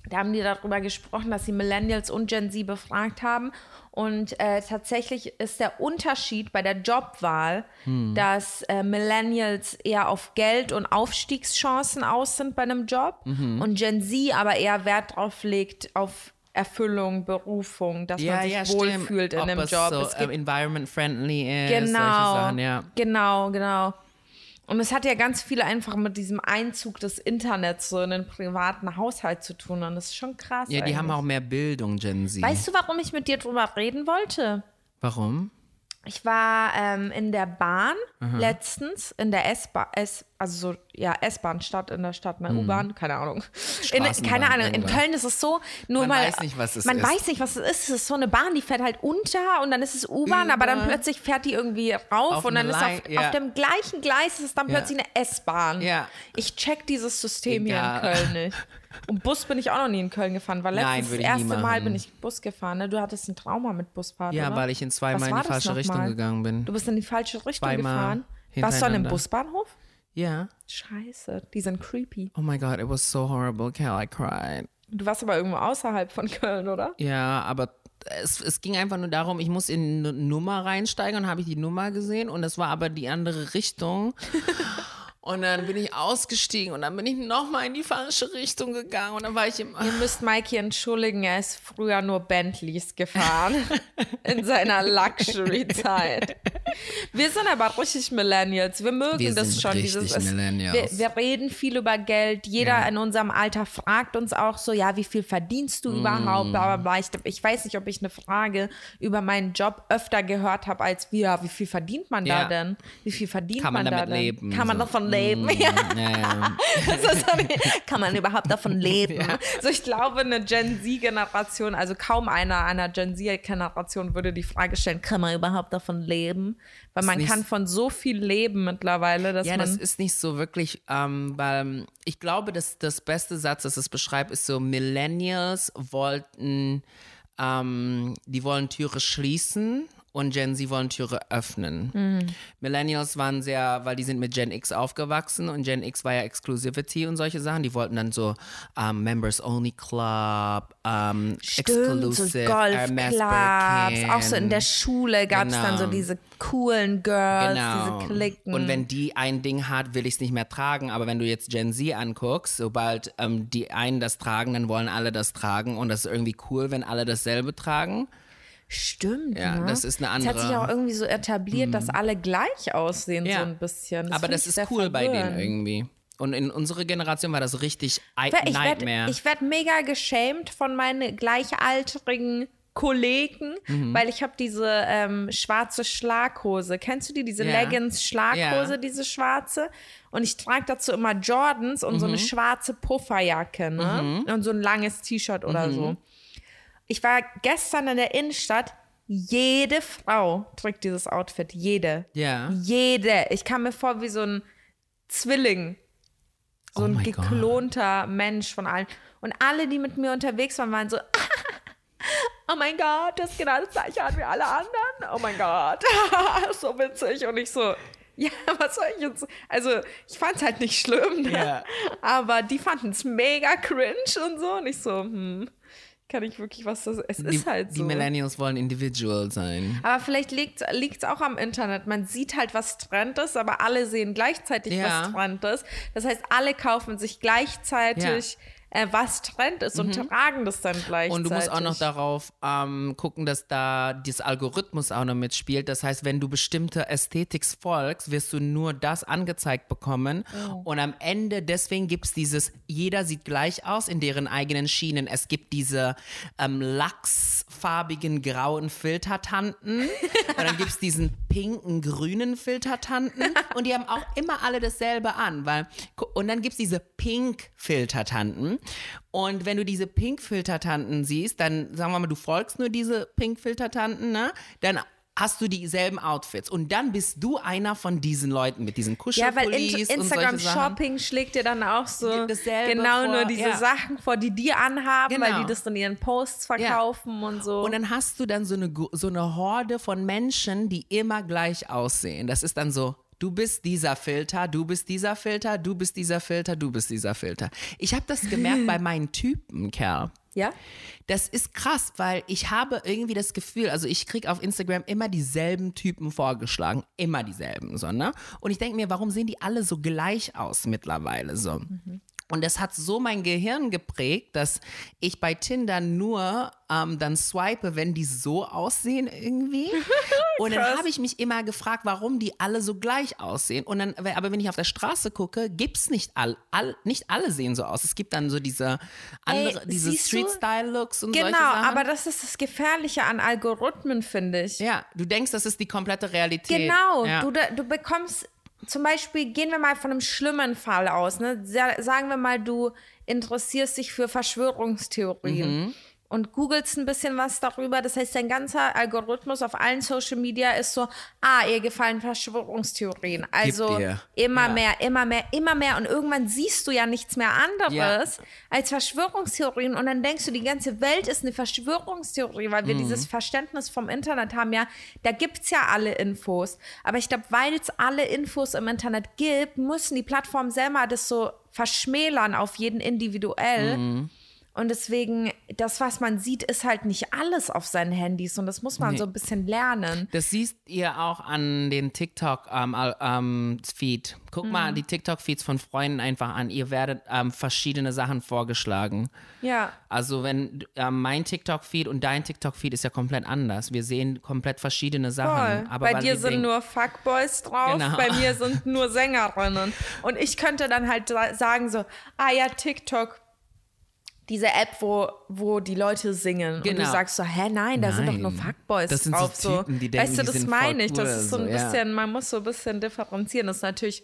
da haben die darüber gesprochen, dass sie Millennials und Gen Z befragt haben. Und äh, tatsächlich ist der Unterschied bei der Jobwahl, dass äh, Millennials eher auf Geld und Aufstiegschancen aus sind bei einem Job und Gen Z aber eher Wert drauf legt auf Erfüllung, Berufung, dass ja, man sich ja, wohlfühlt stimmt. in Ob einem es Job. So, es gibt ähm, environment friendly ist. Genau, Sachen, ja. genau, genau. Und es hat ja ganz viel einfach mit diesem Einzug des Internets so in den privaten Haushalt zu tun. Und das ist schon krass. Ja, die haben auch mehr Bildung, Gen Z. Weißt du, warum ich mit dir drüber reden wollte? Warum? Ich war ähm, in der Bahn letztens, in der S-Bahn, S, also so, ja, S-Bahn statt in der Stadt, ne, U-Bahn, keine Ahnung. In, Mhm. Keine Ahnung, in. Köln ist es so, nur Man mal. weiß nicht, was es man ist. weiß nicht, was es ist. Es ist so eine Bahn, die fährt halt unter und dann ist es U-Bahn, aber dann plötzlich fährt die irgendwie rauf Auf und dann ist auf, ja. auf dem gleichen Gleis ist es dann Ja. plötzlich eine S-Bahn. Ja. Ich check dieses System Egal. hier in Köln nicht. Und Bus bin ich auch noch nie in Köln gefahren, weil Nein, letztens würde das erste Mal bin ich Bus gefahren. Ne? Du hattest ein Trauma mit Busfahrt, Ja, oder? weil ich in zweimal in die falsche Richtung mal? gegangen bin. Du bist in die falsche Richtung Zweimal gefahren. Warst du an hintereinander. Busbahnhof? Ja. Scheiße, die sind creepy. Oh my God, it was so horrible, Cal, I cried. Du warst aber irgendwo außerhalb von Köln, oder? Ja, aber es, es ging einfach nur darum, ich muss in eine Nummer reinsteigen und habe ich die Nummer gesehen und es war aber die andere Richtung. Und dann bin ich ausgestiegen und dann bin ich nochmal in die falsche Richtung gegangen und dann war ich im. Ihr müsst Mikey entschuldigen, er ist früher nur Bentleys gefahren. in seiner Luxury-Zeit. Wir sind aber richtig Millennials. Wir mögen Wir das schon. dieses, es, Millennials. wir, wir reden viel über Geld. Jeder Ja. in unserem Alter fragt uns auch so, ja, wie viel verdienst du überhaupt? Mm. Aber ich, ich weiß nicht, ob ich eine Frage über meinen Job öfter gehört habe, als wir, ja, wie viel verdient man da Ja. denn? Wie viel verdient Kann man da damit denn? leben, Kann man so. davon leben? Ja. Ja, ja. Nicht- Kann man überhaupt davon leben? So, ich glaube, eine Gen Z-Generation, also kaum einer einer Gen Z-Generation würde die Frage stellen, kann man überhaupt davon leben? Weil man kann von so viel leben mittlerweile, dass Ja, man. das ist nicht so wirklich, ähm, weil ich glaube, dass das beste Satz, das es beschreibt, ist so, Millennials wollten, ähm, die wollen Türe schließen und Gen Z wollen Türe öffnen. Mhm. Millennials waren sehr, weil die sind mit Gen X aufgewachsen und Gen X war ja Exclusivity und solche Sachen. Die wollten dann so ähm, Members Only Club, ähm, Stimmt, so Exclusive, Hermes Golfclubs, Birkin. auch so in der Schule gab es dann so Genau. diese coolen Girls, Genau. diese Klicken. Und wenn die ein Ding hat, will ich es nicht mehr tragen. Aber wenn du jetzt Gen Z anguckst, sobald ähm, die einen das tragen, dann wollen alle das tragen. Und das ist irgendwie cool, wenn alle dasselbe tragen. Stimmt, Ja, ne? das ist eine Es hat sich andere- Mhm. auch irgendwie so etabliert, dass alle gleich aussehen, Ja. so ein bisschen. aber find das ich ist cool bei denen irgendwie. Und in unserer Generation war das richtig I Ich werde Nightmare. werd mega geschämt von meinen gleichaltrigen Kollegen, Mhm. weil ich habe diese ähm, schwarze Schlaghose. Kennst du die? Diese Ja. Leggings-Schlaghose, Ja. diese schwarze. Und ich trage dazu immer Jordans und so Mhm. eine schwarze Pufferjacke ne? und so ein langes T-Shirt oder so. Ich war gestern in der Innenstadt. Jede Frau trägt dieses Outfit. Jede. ja. Jede. Ich kam mir vor wie so ein Zwilling. So Oh ein my God. geklonter Mensch von allen. Und alle, die mit mir unterwegs waren, waren so, oh mein Gott, das ist genau das gleiche an wie alle anderen. Oh mein Gott, so witzig. Und ich so, ja, was soll ich jetzt? Also, ich fand es halt nicht schlimm, ne? Ja. aber die fanden es mega cringe und so. Und ich so, hm, kann ich wirklich was das Es Die, ist halt die so. Millennials wollen individual sein. Aber vielleicht liegt es auch am Internet. Man sieht halt, was Trend ist, aber alle sehen gleichzeitig, Ja. was Trend ist. Das heißt, alle kaufen sich gleichzeitig, äh, was Trend ist und tragen das dann gleichzeitig. Mhm. Und du musst auch noch darauf ähm, gucken, dass da dieses Algorithmus auch noch mitspielt. Das heißt, wenn du bestimmte Ästhetik folgst, wirst du nur das angezeigt bekommen. Oh. Und am Ende, deswegen gibt es dieses, jeder sieht gleich aus in deren eigenen Schienen. Es gibt diese ähm, lachsfarbigen grauen Filtertanten. und dann gibt es diesen pinken, grünen Filtertanten. Und die haben auch immer alle dasselbe an. Weil, und dann gibt es diese Pink-Filtertanten. Und wenn du diese Pink-Filtertanten siehst, dann sagen wir mal, du folgst nur diese Pink-Filtertanten, ne? Dann hast du dieselben Outfits und dann bist du einer von diesen Leuten mit diesen Ja, weil Kuschelpullis in, und Instagram. Shopping schlägt dir dann auch so Dasselbe genau vor, nur diese ja. Sachen vor, die die anhaben, weil Genau. die das in ihren Posts verkaufen und so. Und dann hast du dann so eine, so eine Horde von Menschen, die immer gleich aussehen. Das ist dann so, du bist dieser Filter, du bist dieser Filter, du bist dieser Filter, du bist dieser Filter. Ich habe das gemerkt bei meinen Typen, Kerl. ja? Das ist krass, weil ich habe irgendwie das Gefühl, also ich kriege auf Instagram immer dieselben Typen vorgeschlagen, immer dieselben, so, ne? Und ich denke mir, warum sehen die alle so gleich aus mittlerweile so? Und das hat so mein Gehirn geprägt, dass ich bei Tinder nur ähm, dann swipe, wenn die so aussehen irgendwie. Und dann habe ich mich immer gefragt, warum die alle so gleich aussehen. Und dann, aber wenn ich auf der Straße gucke, gibt's nicht all, all nicht alle sehen so aus. Es gibt dann so diese andere, diese siehst du? Street-Style-Looks und solche Genau, aber das ist das Gefährliche an Algorithmen, finde ich. ja, du denkst, das ist die komplette Realität. Genau, ja. du, du bekommst, zum Beispiel, gehen wir mal von einem schlimmen Fall aus, ne? Sa- Sagen wir mal, du interessierst dich für Verschwörungstheorien. Mhm. Und googelst ein bisschen was darüber. Das heißt, dein ganzer Algorithmus auf allen Social Media ist so, ah, ihr gefallen Verschwörungstheorien. Also immer Ja. mehr, immer mehr, immer mehr. Und irgendwann siehst du ja nichts mehr anderes als Verschwörungstheorien. Und dann denkst du, die ganze Welt ist eine Verschwörungstheorie, weil wir Mhm. dieses Verständnis vom Internet haben. Ja, da gibt es ja alle Infos. Aber ich glaube, weil es alle Infos im Internet gibt, müssen die Plattformen selber das so verschmälern auf jeden individuell. Mhm. Und deswegen, das, was man sieht, ist halt nicht alles auf seinen Handys. Und das muss man Nee. so ein bisschen lernen. Das siehst ihr auch an den TikTok-Feed. Ähm, ähm, Feed. Guck Mhm. mal die TikTok-Feeds von Freunden einfach an. Ihr werdet ähm, verschiedene Sachen vorgeschlagen. Ja. Also wenn mein TikTok-Feed und dein TikTok-Feed ist ja komplett anders. Wir sehen komplett verschiedene Sachen. Bei dir sind nur Fuckboys drauf, Genau. bei mir sind nur Sängerinnen. Und ich könnte dann halt sa- sagen so, ah ja, TikTok, diese App, wo, wo die Leute singen. Und du Genau. sagst so, hä, nein, da sind doch nur Nein. Fuckboys Das sind drauf. So Typen, die denken, weißt du, das meine ich. Das ist so ein so, ja. bisschen, man muss so ein bisschen differenzieren. Das ist natürlich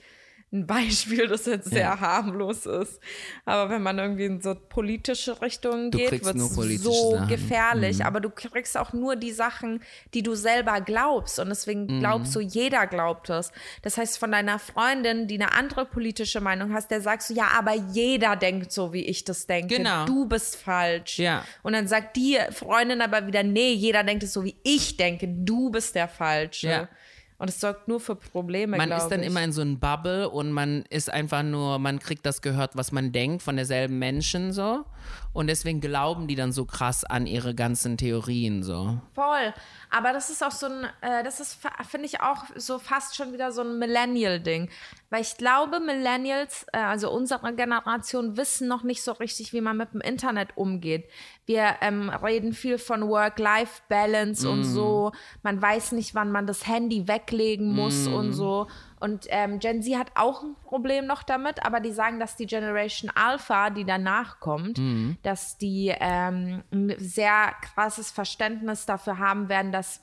ein Beispiel, das jetzt sehr Ja. harmlos ist. Aber wenn man irgendwie in so politische Richtungen Du geht, wird es so Sachen. Mhm. gefährlich. Aber du kriegst auch nur die Sachen, die du selber glaubst. Und deswegen Mhm. glaubst du, jeder glaubt es. Das heißt, von deiner Freundin, die eine andere politische Meinung hast, der sagst du, ja, aber jeder denkt so, wie ich das denke. Genau. Du bist falsch. Ja. Und dann sagt die Freundin aber wieder, nee, jeder denkt es so, wie ich denke. Du bist der Falsche. Ja. Und es sorgt nur für Probleme, Man ist dann ich. immer in so einem Bubble und man ist einfach nur, man kriegt das gehört, was man denkt von derselben Menschen so. Und deswegen glauben die dann so krass an ihre ganzen Theorien so. Voll. Aber das ist auch so ein, äh, das ist, finde ich auch so fast schon wieder so ein Millennial-Ding. Weil ich glaube, Millennials, äh, also unsere Generation, wissen noch nicht so richtig, wie man mit dem Internet umgeht. Wir ähm, reden viel von Work-Life-Balance und so. Man weiß nicht, wann man das Handy weglegen muss und so. Und ähm, Gen Z hat auch ein Problem noch damit, aber die sagen, dass die Generation Alpha, die danach kommt, dass die ähm, ein sehr krasses Verständnis dafür haben werden, dass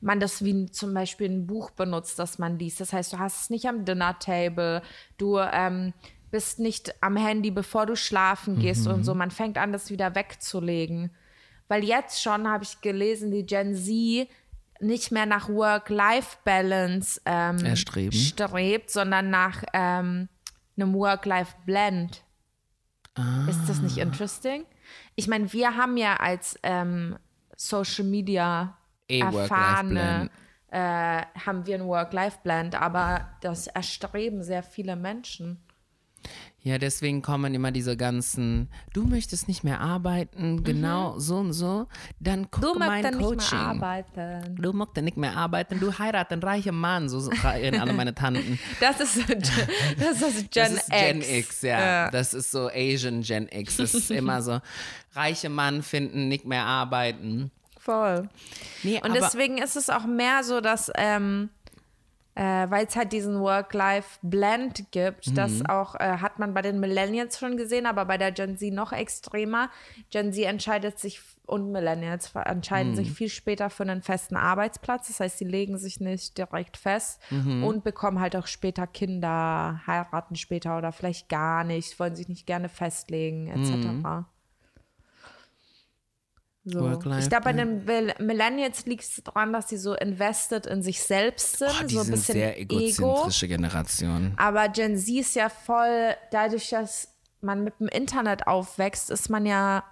man das wie zum Beispiel ein Buch benutzt, das man liest. Das heißt, du hast es nicht am Dinner-Table, du ähm, bist nicht am Handy, bevor du schlafen gehst und so. Man fängt an, das wieder wegzulegen. Weil jetzt schon habe ich gelesen, die Gen Z nicht mehr nach Work-Life-Balance ähm, Erstreben. strebt, sondern nach ähm, einem Work-Life-Blend. Ist das nicht interesting? Ich meine, wir haben ja als ähm, Social Media Eh, erfahrene, äh, haben wir ein Work-Life-Blend, aber das erstreben sehr viele Menschen. Ja, deswegen kommen immer diese ganzen, du möchtest nicht mehr arbeiten, genau so und so, dann guck Mhm. Du mein möchtest nicht Coaching. mehr arbeiten. Du möchtest nicht mehr arbeiten, du heiratest einen reichen Mann, so schreien alle meine Tanten. Das ist, das ist Gen das ist X. Gen X, ja. Das ist so Asian Gen X. Das ist immer so, reiche Mann finden, nicht mehr arbeiten. Voll. Nee, Und deswegen ist es auch mehr so, dass, ähm, äh, weil es halt diesen Work-Life-Blend gibt, das Mhm. auch, äh, hat man bei den Millennials schon gesehen, aber bei der Gen Z noch extremer. Gen Z entscheidet sich und Millennials entscheiden Mhm. sich viel später für einen festen Arbeitsplatz. Das heißt, sie legen sich nicht direkt fest Mhm. und bekommen halt auch später Kinder, heiraten später oder vielleicht gar nicht, wollen sich nicht gerne festlegen, etc. Mhm. So. Ich glaube, bei den Mill- Millennials liegt es daran, dass sie so invested in sich selbst sind, Oh, die so ein sind bisschen sehr Ego. egozentrische Generation. Aber Gen Z ist ja voll, dadurch, dass man mit dem Internet aufwächst, ist man ja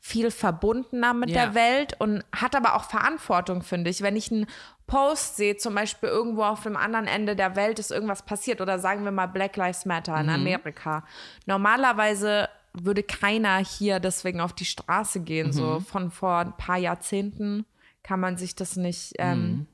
viel verbundener mit Ja. der Welt und hat aber auch Verantwortung, finde ich. Wenn ich einen Post sehe, zum Beispiel irgendwo auf dem anderen Ende der Welt ist irgendwas passiert oder sagen wir mal Black Lives Matter Mhm. in Amerika. Normalerweise würde keiner hier deswegen auf die Straße gehen. Mhm. So von vor ein paar Jahrzehnten kann man sich das nicht ähm, Mhm.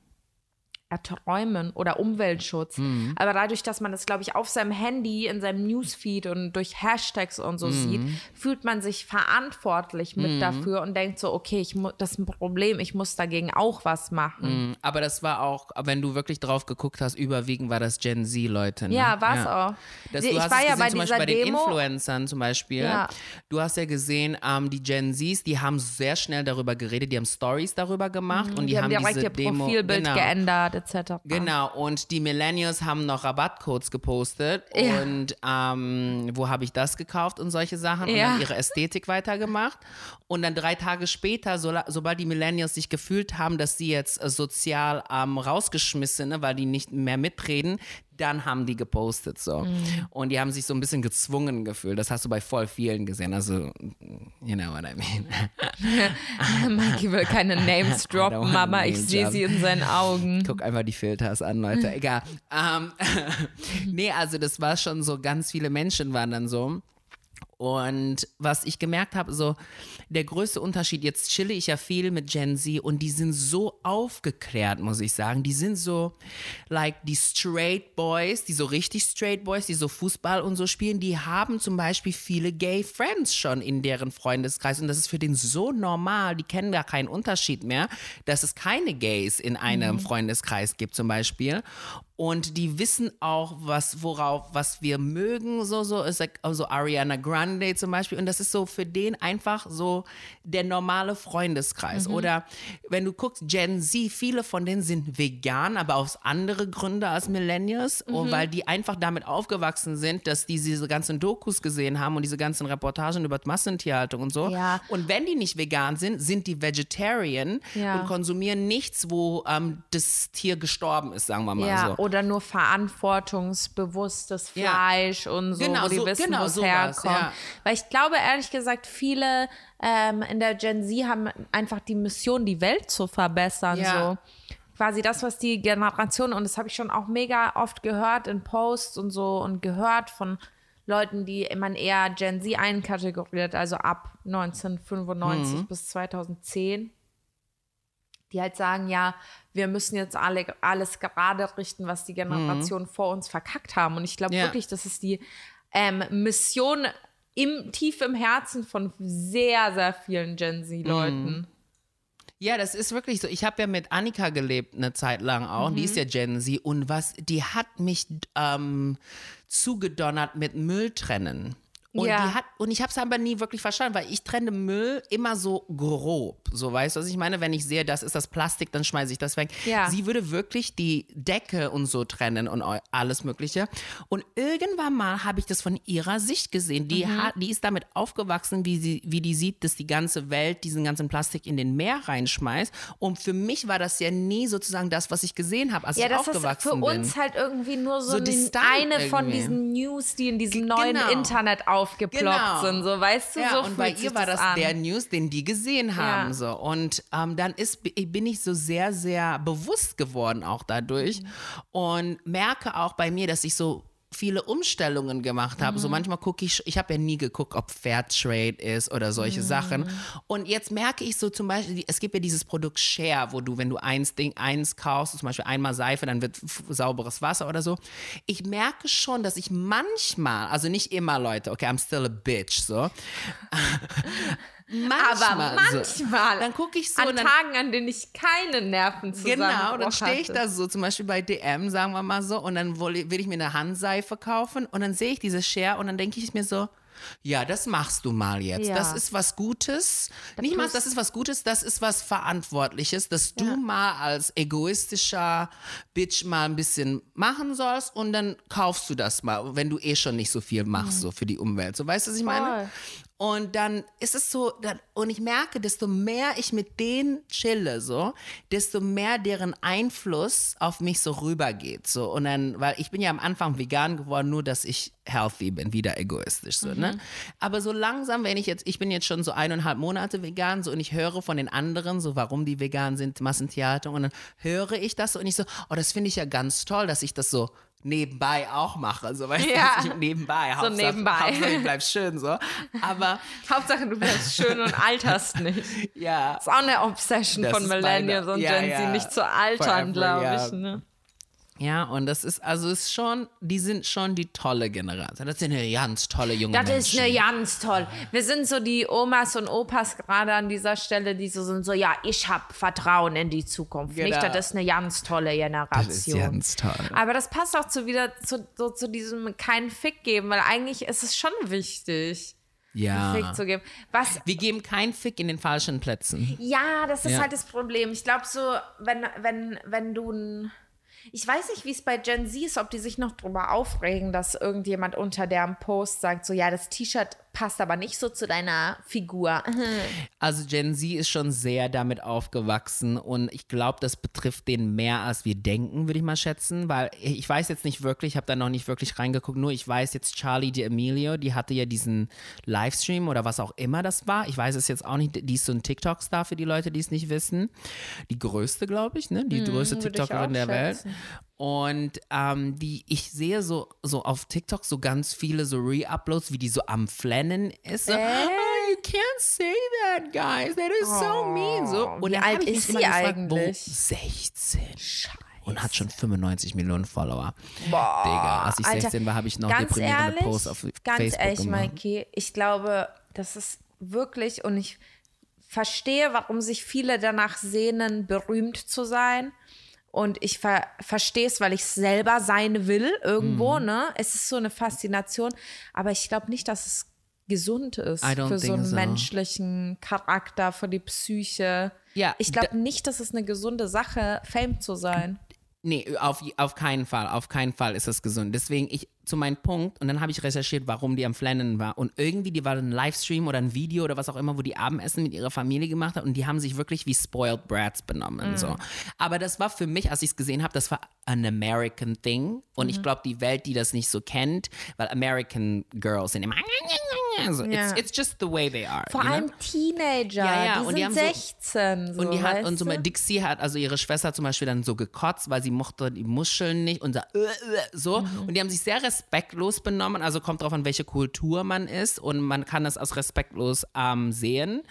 Erträumen oder Umweltschutz. Mhm. Aber dadurch, dass man das, glaube ich, auf seinem Handy, in seinem Newsfeed und durch Hashtags und Mhm. so sieht, fühlt man sich verantwortlich mit dafür und denkt so, okay, ich das ist ein Problem, ich muss dagegen auch was machen. Mhm. Aber das war auch, wenn du wirklich drauf geguckt hast, überwiegend war das Gen Z-Leute. Ne? Ja, war es auch. Das, ich du hast war es ja gesehen, bei zum Beispiel bei den Demo. Influencern zum Beispiel. Ja. Du hast ja gesehen, ähm, die Gen Zs, die haben sehr schnell darüber geredet, die haben Stories darüber gemacht und die, Die haben direkt diese ihr Demo, Profilbild genau, geändert, etc. Genau, und die Millennials haben noch Rabattcodes gepostet Ja. und ähm, wo habe ich das gekauft und solche Sachen und Ja. dann ihre Ästhetik weitergemacht. Und dann drei Tage später, so, sobald die Millennials sich gefühlt haben, dass sie jetzt äh, sozial ähm, rausgeschmissen, ne, weil die nicht mehr mitreden, dann haben die gepostet so. Mhm. Und die haben sich so ein bisschen gezwungen gefühlt. Das hast du bei voll vielen gesehen. Also, you know what I mean. Mikey will keine Names droppen, Mama, ich sehe sie in seinen Augen. Guck einfach die Filters an, Leute. Egal. Ähm, nee, also das war schon so, ganz viele Menschen waren dann so. Und was ich gemerkt habe, so der größte Unterschied, jetzt chille ich ja viel mit Gen Z und die sind so aufgeklärt, muss ich sagen. Die sind so, like die Straight Boys, die so richtig Straight Boys, die so Fußball und so spielen, die haben zum Beispiel viele Gay Friends schon in deren Freundeskreis und das ist für den so normal, die kennen gar keinen Unterschied mehr, dass es keine Gays in einem Freundeskreis gibt zum Beispiel. Und die wissen auch, was, worauf, was wir mögen, so, so, ist like, also Ariana Grande zum Beispiel. Und das ist so für den einfach so der normale Freundeskreis. Oder wenn du guckst, Gen Z, viele von denen sind vegan, aber aus andere Gründe als Millennials, und weil die einfach damit aufgewachsen sind, dass die diese ganzen Dokus gesehen haben und diese ganzen Reportagen über Massentierhaltung und so. Ja. Und wenn die nicht vegan sind, sind die Vegetarian Ja. und konsumieren nichts, wo ähm, das Tier gestorben ist, sagen wir mal Ja, so. Oder nur verantwortungsbewusstes Ja. Fleisch und so, Genau, wo die so- wissen, genau, wo es herkommt. ja. Weil ich glaube, ehrlich gesagt, viele ähm, in der Gen Z haben einfach die Mission, die Welt zu verbessern. Ja. So. Quasi das, was die Generation, und das habe ich schon auch mega oft gehört in Posts und so und gehört von Leuten, die man eher Gen Z einkategoriert, also ab 1995 Mhm. bis 2010 die halt sagen, ja, wir müssen jetzt alle alles gerade richten, was die Generationen vor uns verkackt haben. Und ich glaube Ja. wirklich, das ist die ähm, Mission im, tief im Herzen von sehr, sehr vielen Gen Z-Leuten. Ja, das ist wirklich so. Ich habe ja mit Annika gelebt eine Zeit lang auch. Die ist ja Gen Z. Und was, die hat mich ähm, zugedonnert mit Mülltrennen. Und, Ja. hat, und ich habe es aber nie wirklich verstanden, weil ich trenne Müll immer so grob. So weißt du, was ich meine? Wenn ich sehe, das ist das Plastik, dann schmeiße ich das weg. Ja. Sie würde wirklich die Decke und so trennen und alles Mögliche. Und irgendwann mal habe ich das von ihrer Sicht gesehen. Die, Mhm. hat, die ist damit aufgewachsen, wie, sie, wie die sieht, dass die ganze Welt diesen ganzen Plastik in den Meer reinschmeißt. Und für mich war das ja nie sozusagen das, was ich gesehen habe, als Ja, ich das ist aufgewachsen für bin. uns halt irgendwie nur so, So eine, eine von irgendwie. diesen News, die in diesem neuen genau. Internet aufgeploppt Genau. sind. So, weißt du, Ja, so und bei ihr war das an. der News, den die gesehen haben. Ja. So. Und ähm, dann ist, bin ich so sehr, sehr bewusst geworden auch dadurch Mhm. und merke auch bei mir, dass ich so viele Umstellungen gemacht habe. Mhm. So manchmal gucke ich, ich habe ja nie geguckt, ob Fairtrade ist oder solche Mhm. Sachen. Und jetzt merke ich so zum Beispiel, es gibt ja dieses Produkt Share, wo du, wenn du eins Ding, eins kaufst, zum Beispiel einmal Seife, dann wird sauberes Wasser oder so. Ich merke schon, dass ich manchmal, also nicht immer Leute, okay, I'm still a bitch, so. Manchmal. Aber so. manchmal, Dann gucke ich so an dann, Tagen, an denen ich keine Nerven Genau, zusammenbruch dann stehe ich da so, zum Beispiel bei DM, sagen wir mal so, und dann will ich mir eine Handseife kaufen und dann sehe ich diese Share und dann denke ich mir so, ja, das machst du mal jetzt. Ja. Das ist was Gutes. Nicht mal, das ist was Gutes, das ist was Verantwortliches, dass du mal als egoistischer Bitch mal ein bisschen machen sollst und dann kaufst du das mal, wenn du eh schon nicht so viel machst, so für die Umwelt. So, weißt du, was ich meine? Mhm. Und dann ist es so, dann, und ich merke, desto mehr ich mit denen chille, so, desto mehr deren Einfluss auf mich so rübergeht. So. Und dann, weil ich bin ja am Anfang vegan geworden, nur dass ich healthy bin, wieder egoistisch. So, ne? Aber so langsam, wenn ich jetzt, ich bin jetzt schon so eineinhalb Monate vegan, so und ich höre von den anderen, so warum die vegan sind, Massentheater, und dann höre ich das so und ich so, oh, das finde ich ja ganz toll, dass ich das so nebenbei auch mache. So, weißt Ja. du, nebenbei. So Hauptsache, nebenbei. Hauptsache, ich bleib schön so. Aber Hauptsache, du bleibst schön und alterst nicht. ja. ist auch eine Obsession Das von Millennials meine- und ja, Gen Z, ja. nicht zu altern, glaube ich. Ne? Ja, und das ist, also ist schon, die sind schon die tolle Generation. Das sind eine ganz tolle junge Das Menschen. ist eine ganz toll. Wir sind so die Omas und Opas gerade an dieser Stelle, die so sind so, ja, ich habe Vertrauen in die Zukunft. Nicht, Genau. das ist eine ganz tolle Generation. Das ist ganz toll. Aber das passt auch zu wieder zu, so, zu diesem keinen Fick geben, weil eigentlich ist es schon wichtig, Ja. Fick zu geben. Was Wir geben keinen Fick in den falschen Plätzen. Ja, das ist Ja. halt das Problem. Ich glaube so, wenn, wenn, wenn du ein. Ich weiß nicht, wie es bei Gen Z ist, ob die sich noch drüber aufregen, dass irgendjemand unter deren Post sagt, so ja, das T-Shirt passt aber nicht so zu deiner Figur. Also Gen Z ist schon sehr damit aufgewachsen und ich glaube, das betrifft den mehr, als wir denken, würde ich mal schätzen, weil ich weiß jetzt nicht wirklich, ich habe da noch nicht wirklich reingeguckt, nur ich weiß jetzt Charlie D'Amelio, die hatte ja diesen Livestream oder was auch immer das war, ich weiß es jetzt auch nicht, die ist so ein TikTok-Star für die Leute, die es nicht wissen, die größte, glaube ich, ne? die größte Mhm, würde ich TikTokerin der Welt schätzen. Und ähm, die, ich sehe so, so auf TikTok so ganz viele so Re-Uploads, wie die so am Flennen ist. So, oh, you can't say that, guys. That is so mean. So. Oh, Und wie alt ist sie gefragt, eigentlich? Wo, 16. Und hat schon 95 Millionen Follower. Digga, als ich Alter, 16 war, habe ich noch deprimierende ehrlich, Posts auf ganz Facebook ehrlich, gemacht. Mikey, ich glaube, das ist wirklich und ich verstehe, warum sich viele danach sehnen, berühmt zu sein. Und ich ver verstehe es, weil ich es selber sein will irgendwo, Mhm. ne? Es ist so eine Faszination. Aber ich glaube nicht, dass es gesund ist für so einen so. menschlichen Charakter, für die Psyche. Ja, ich glaube nicht, dass es eine gesunde Sache, Fame zu sein. Nee, auf, auf keinen Fall, auf keinen Fall ist es gesund. Deswegen, ich, zu meinem Punkt, und dann habe ich recherchiert, warum die am Flennen war. Und irgendwie, die war ein Livestream oder ein Video oder was auch immer, wo die Abendessen mit ihrer Familie gemacht hat und die haben sich wirklich wie Spoiled Brats benommen. So. Aber das war für mich, als ich es gesehen habe, das war an American Thing. Und ich glaube, die Welt, die das nicht so kennt, weil American Girls sind immer so, Ja. it's, it's just the way they are. Vor you know? allem Teenager, Ja, ja, die und sind die haben so- 16. So, Und die hat, und so? Dixie hat, also ihre Schwester zum Beispiel dann so gekotzt, weil sie mochte die Muscheln nicht und so, äh, äh. Mhm. Und die haben sich sehr respektlos benommen. Also kommt drauf an, welche Kultur man ist und man kann das als respektlos ähm, sehen.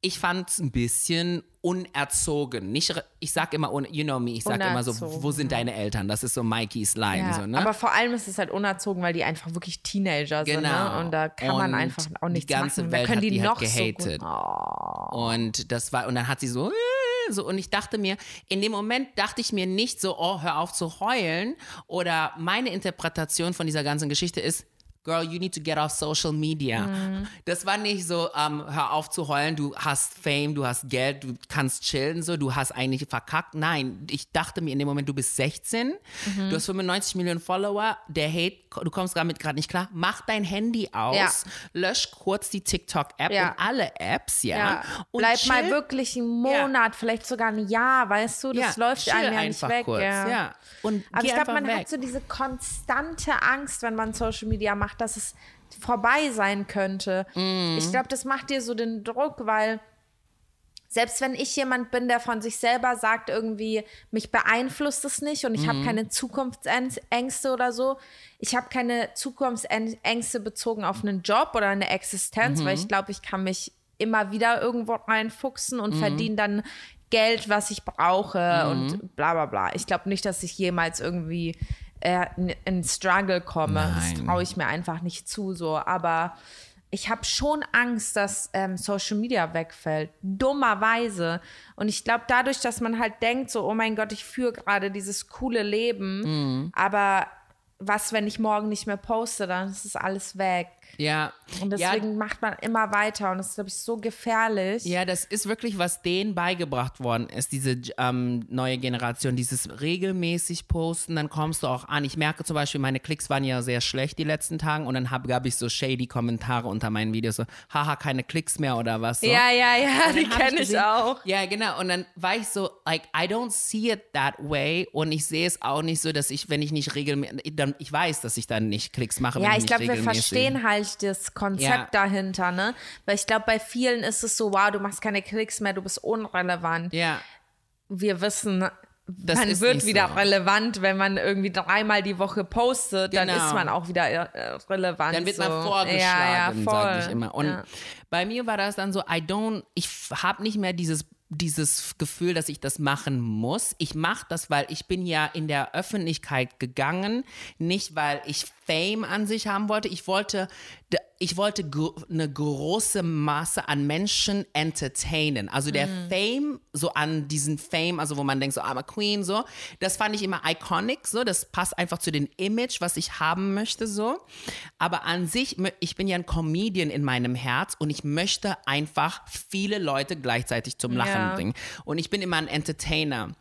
Ich fand es ein bisschen unerzogen. Nicht, ich sag immer, you know me, ich sag immer so, Unerzogen. wo sind deine Eltern? Das ist so Mikey's Line. Ja, so, ne? Aber vor allem ist es halt unerzogen, weil die einfach wirklich Teenager sind. Genau. Ne? Und da kann man Und einfach auch nichts die ganze machen. Welt da können hat die, die halt noch gehatet. so gut. Oh. Und das war, und dann hat sie so, so, und ich dachte mir, in dem Moment dachte ich mir nicht so, oh, hör auf zu heulen. Oder meine Interpretation von dieser ganzen Geschichte ist, Girl, you need to get off social media. Mhm. Das war nicht so, ähm, hör auf zu heulen, du hast Fame, du hast Geld, du kannst chillen, so, du hast eigentlich verkackt. Nein, ich dachte mir in dem Moment, du bist 16, Mhm. du hast 95 Millionen Follower, der Hate, du kommst damit gerade nicht klar. Mach dein Handy aus, Ja. lösch kurz die TikTok-App Ja. und alle Apps, ja. Ja, Und bleib mal chill. wirklich einen Monat, vielleicht sogar ein Jahr, weißt du? Das läuft einem ja nicht weg. kurz, ja. Und Aber ich glaube, man weg. hat so diese konstante Angst, wenn man Social Media macht, dass es vorbei sein könnte. Mhm. Ich glaube, das macht dir so den Druck, weil selbst wenn ich jemand bin, der von sich selber sagt, irgendwie, mich beeinflusst es nicht und ich Mhm. habe keine Zukunftsängste oder so. Ich habe keine Zukunftsängste bezogen auf einen Job oder eine Existenz, Mhm. weil ich glaube, ich kann mich immer wieder irgendwo reinfuchsen Mhm. und verdiene dann Geld, was ich brauche und bla bla bla. Ich glaube nicht, dass ich jemals irgendwie äh, in, Struggle komme. Das Nein. traue ich mir einfach nicht zu so. Aber ich habe schon Angst, dass ähm, Social Media wegfällt. Dummerweise. Und ich glaube, dadurch, dass man halt denkt, so, oh mein Gott, ich führe gerade dieses coole Leben, aber was, wenn ich morgen nicht mehr poste, dann ist es alles weg. Ja. Und ja, deswegen macht man immer weiter und das ist, glaube ich, so gefährlich. Ja, das ist wirklich, was denen beigebracht worden ist, diese ähm, neue Generation, dieses regelmäßig posten, dann kommst du auch an. Ich merke zum Beispiel, meine Klicks waren ja sehr schlecht die letzten Tage und dann hab, gab ich so shady Kommentare unter meinen Videos, so, haha, keine Klicks mehr oder was. So. Ja, ja, ja, die kenne ich gesehen- auch. Ja, genau. Und dann war ich so, like, I don't see it that way. Und ich sehe es auch nicht so, dass ich, wenn ich nicht regelmäßig, dann, ich weiß, dass ich dann nicht Klicks mache. Ja, wenn ich glaube, wir verstehen halt das Konzept Ja. dahinter, ne? Weil ich glaube, bei vielen ist es so, wow, du machst keine Klicks mehr, du bist unrelevant. Ja, Wir wissen, Das man wird wieder so. relevant, wenn man irgendwie dreimal die Woche postet, dann Genau. ist man auch wieder äh, relevant. dann wird so. man vorgeschlagen, ja, ja, sage ich immer. Und ja. bei mir war das dann so, I don't, ich habe nicht mehr dieses dieses Gefühl, dass ich das machen muss. Ich mache das, weil ich bin ja in der Öffentlichkeit gegangen, nicht weil ich Fame an sich haben wollte. Ich wollte, ich wollte gro- eine große Masse an Menschen entertainen. Also der Fame, so an diesen Fame, also wo man denkt, so I'm a Queen, so, das fand ich immer iconic, so, das passt einfach zu dem Image, was ich haben möchte, so. Aber an sich, ich bin ja ein Comedian in meinem Herz und ich möchte einfach viele Leute gleichzeitig zum Lachen Ja. bringen. Und ich bin immer ein Entertainer.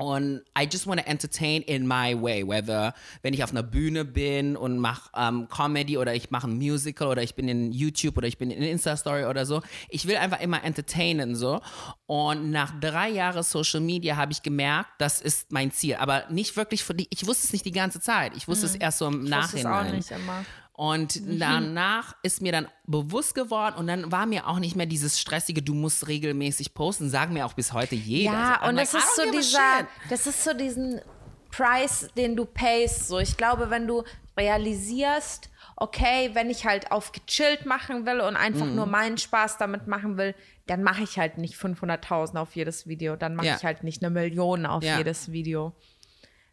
Und I just want to entertain in my way, whether wenn ich auf einer Bühne bin und mache ähm, Comedy oder ich mache ein Musical oder ich bin in YouTube oder ich bin in Insta-Story oder so. Ich will einfach immer entertainen so. Und nach drei Jahren Social Media habe ich gemerkt, das ist mein Ziel. Aber nicht wirklich, für die, ich wusste es nicht die ganze Zeit. Ich wusste es erst so im Mhm. Ich wusste es Nachhinein. auch nicht immer. Und danach ist mir dann bewusst geworden und dann war mir auch nicht mehr dieses stressige, du musst regelmäßig posten, sagen mir auch bis heute jeder. Ja, So, I'm und like, das I ist so dieser, das ist so diesen Preis, den du payst. So, ich glaube, wenn du realisierst, okay, wenn ich halt auf gechillt machen will und einfach Mhm. nur meinen Spaß damit machen will, dann mache ich halt nicht 500.000 auf jedes Video, dann mache Ja. ich halt nicht eine Million auf Ja. jedes Video.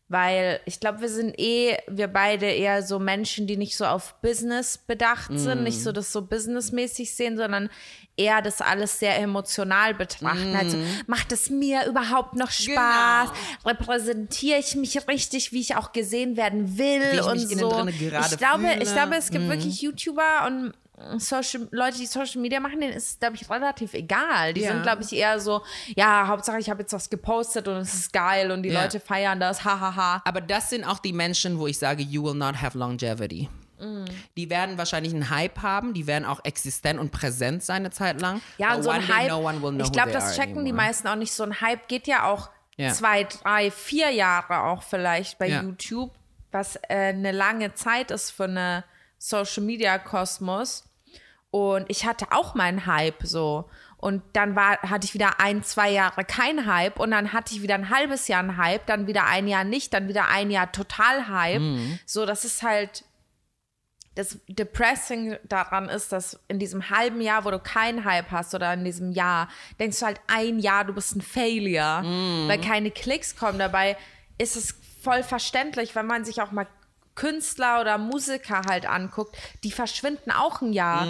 Weil ich glaube, wir sind eh, wir beide eher so Menschen, die nicht so auf Business bedacht sind, nicht Mm. so das so businessmäßig sehen, sondern eher das alles sehr emotional betrachten. Also Mm. macht es mir überhaupt noch Spaß? Genau. Repräsentiere ich mich richtig, wie ich auch gesehen werden will ich und so. ich glaube, ich fühle. Mm. glaube, es gibt wirklich YouTuber und Social, Leute, die Social Media machen, denen ist es, glaube ich, relativ egal. Die Ja. sind, glaube ich, eher so, ja, Hauptsache ich habe jetzt was gepostet und es ist geil und die Ja. Leute feiern das, hahaha. Aber das sind auch die Menschen, wo ich sage, you will not have longevity. Mm. Die werden wahrscheinlich einen Hype haben, die werden auch existent und präsent sein eine Zeit lang. Ja, und so ein Hype, no ich glaube, das checken die anymore. meisten auch nicht. So ein Hype geht ja auch Ja. zwei, drei, vier Jahre auch vielleicht bei Ja. YouTube, was äh, eine lange Zeit ist für eine Social Media Kosmos. Und ich hatte auch meinen Hype so. Und dann war, hatte ich wieder ein, zwei Jahre kein Hype und dann hatte ich wieder ein halbes Jahr einen Hype, dann wieder ein Jahr nicht, dann wieder ein Jahr total Hype. Mhm. So, das ist halt das Depressing daran ist, dass in diesem halben Jahr, wo du keinen Hype hast oder in diesem Jahr, denkst du halt ein Jahr, du bist ein Failure, weil keine Klicks kommen. Dabei ist es voll verständlich, wenn man sich auch mal Künstler oder Musiker halt anguckt, die verschwinden auch ein Jahr,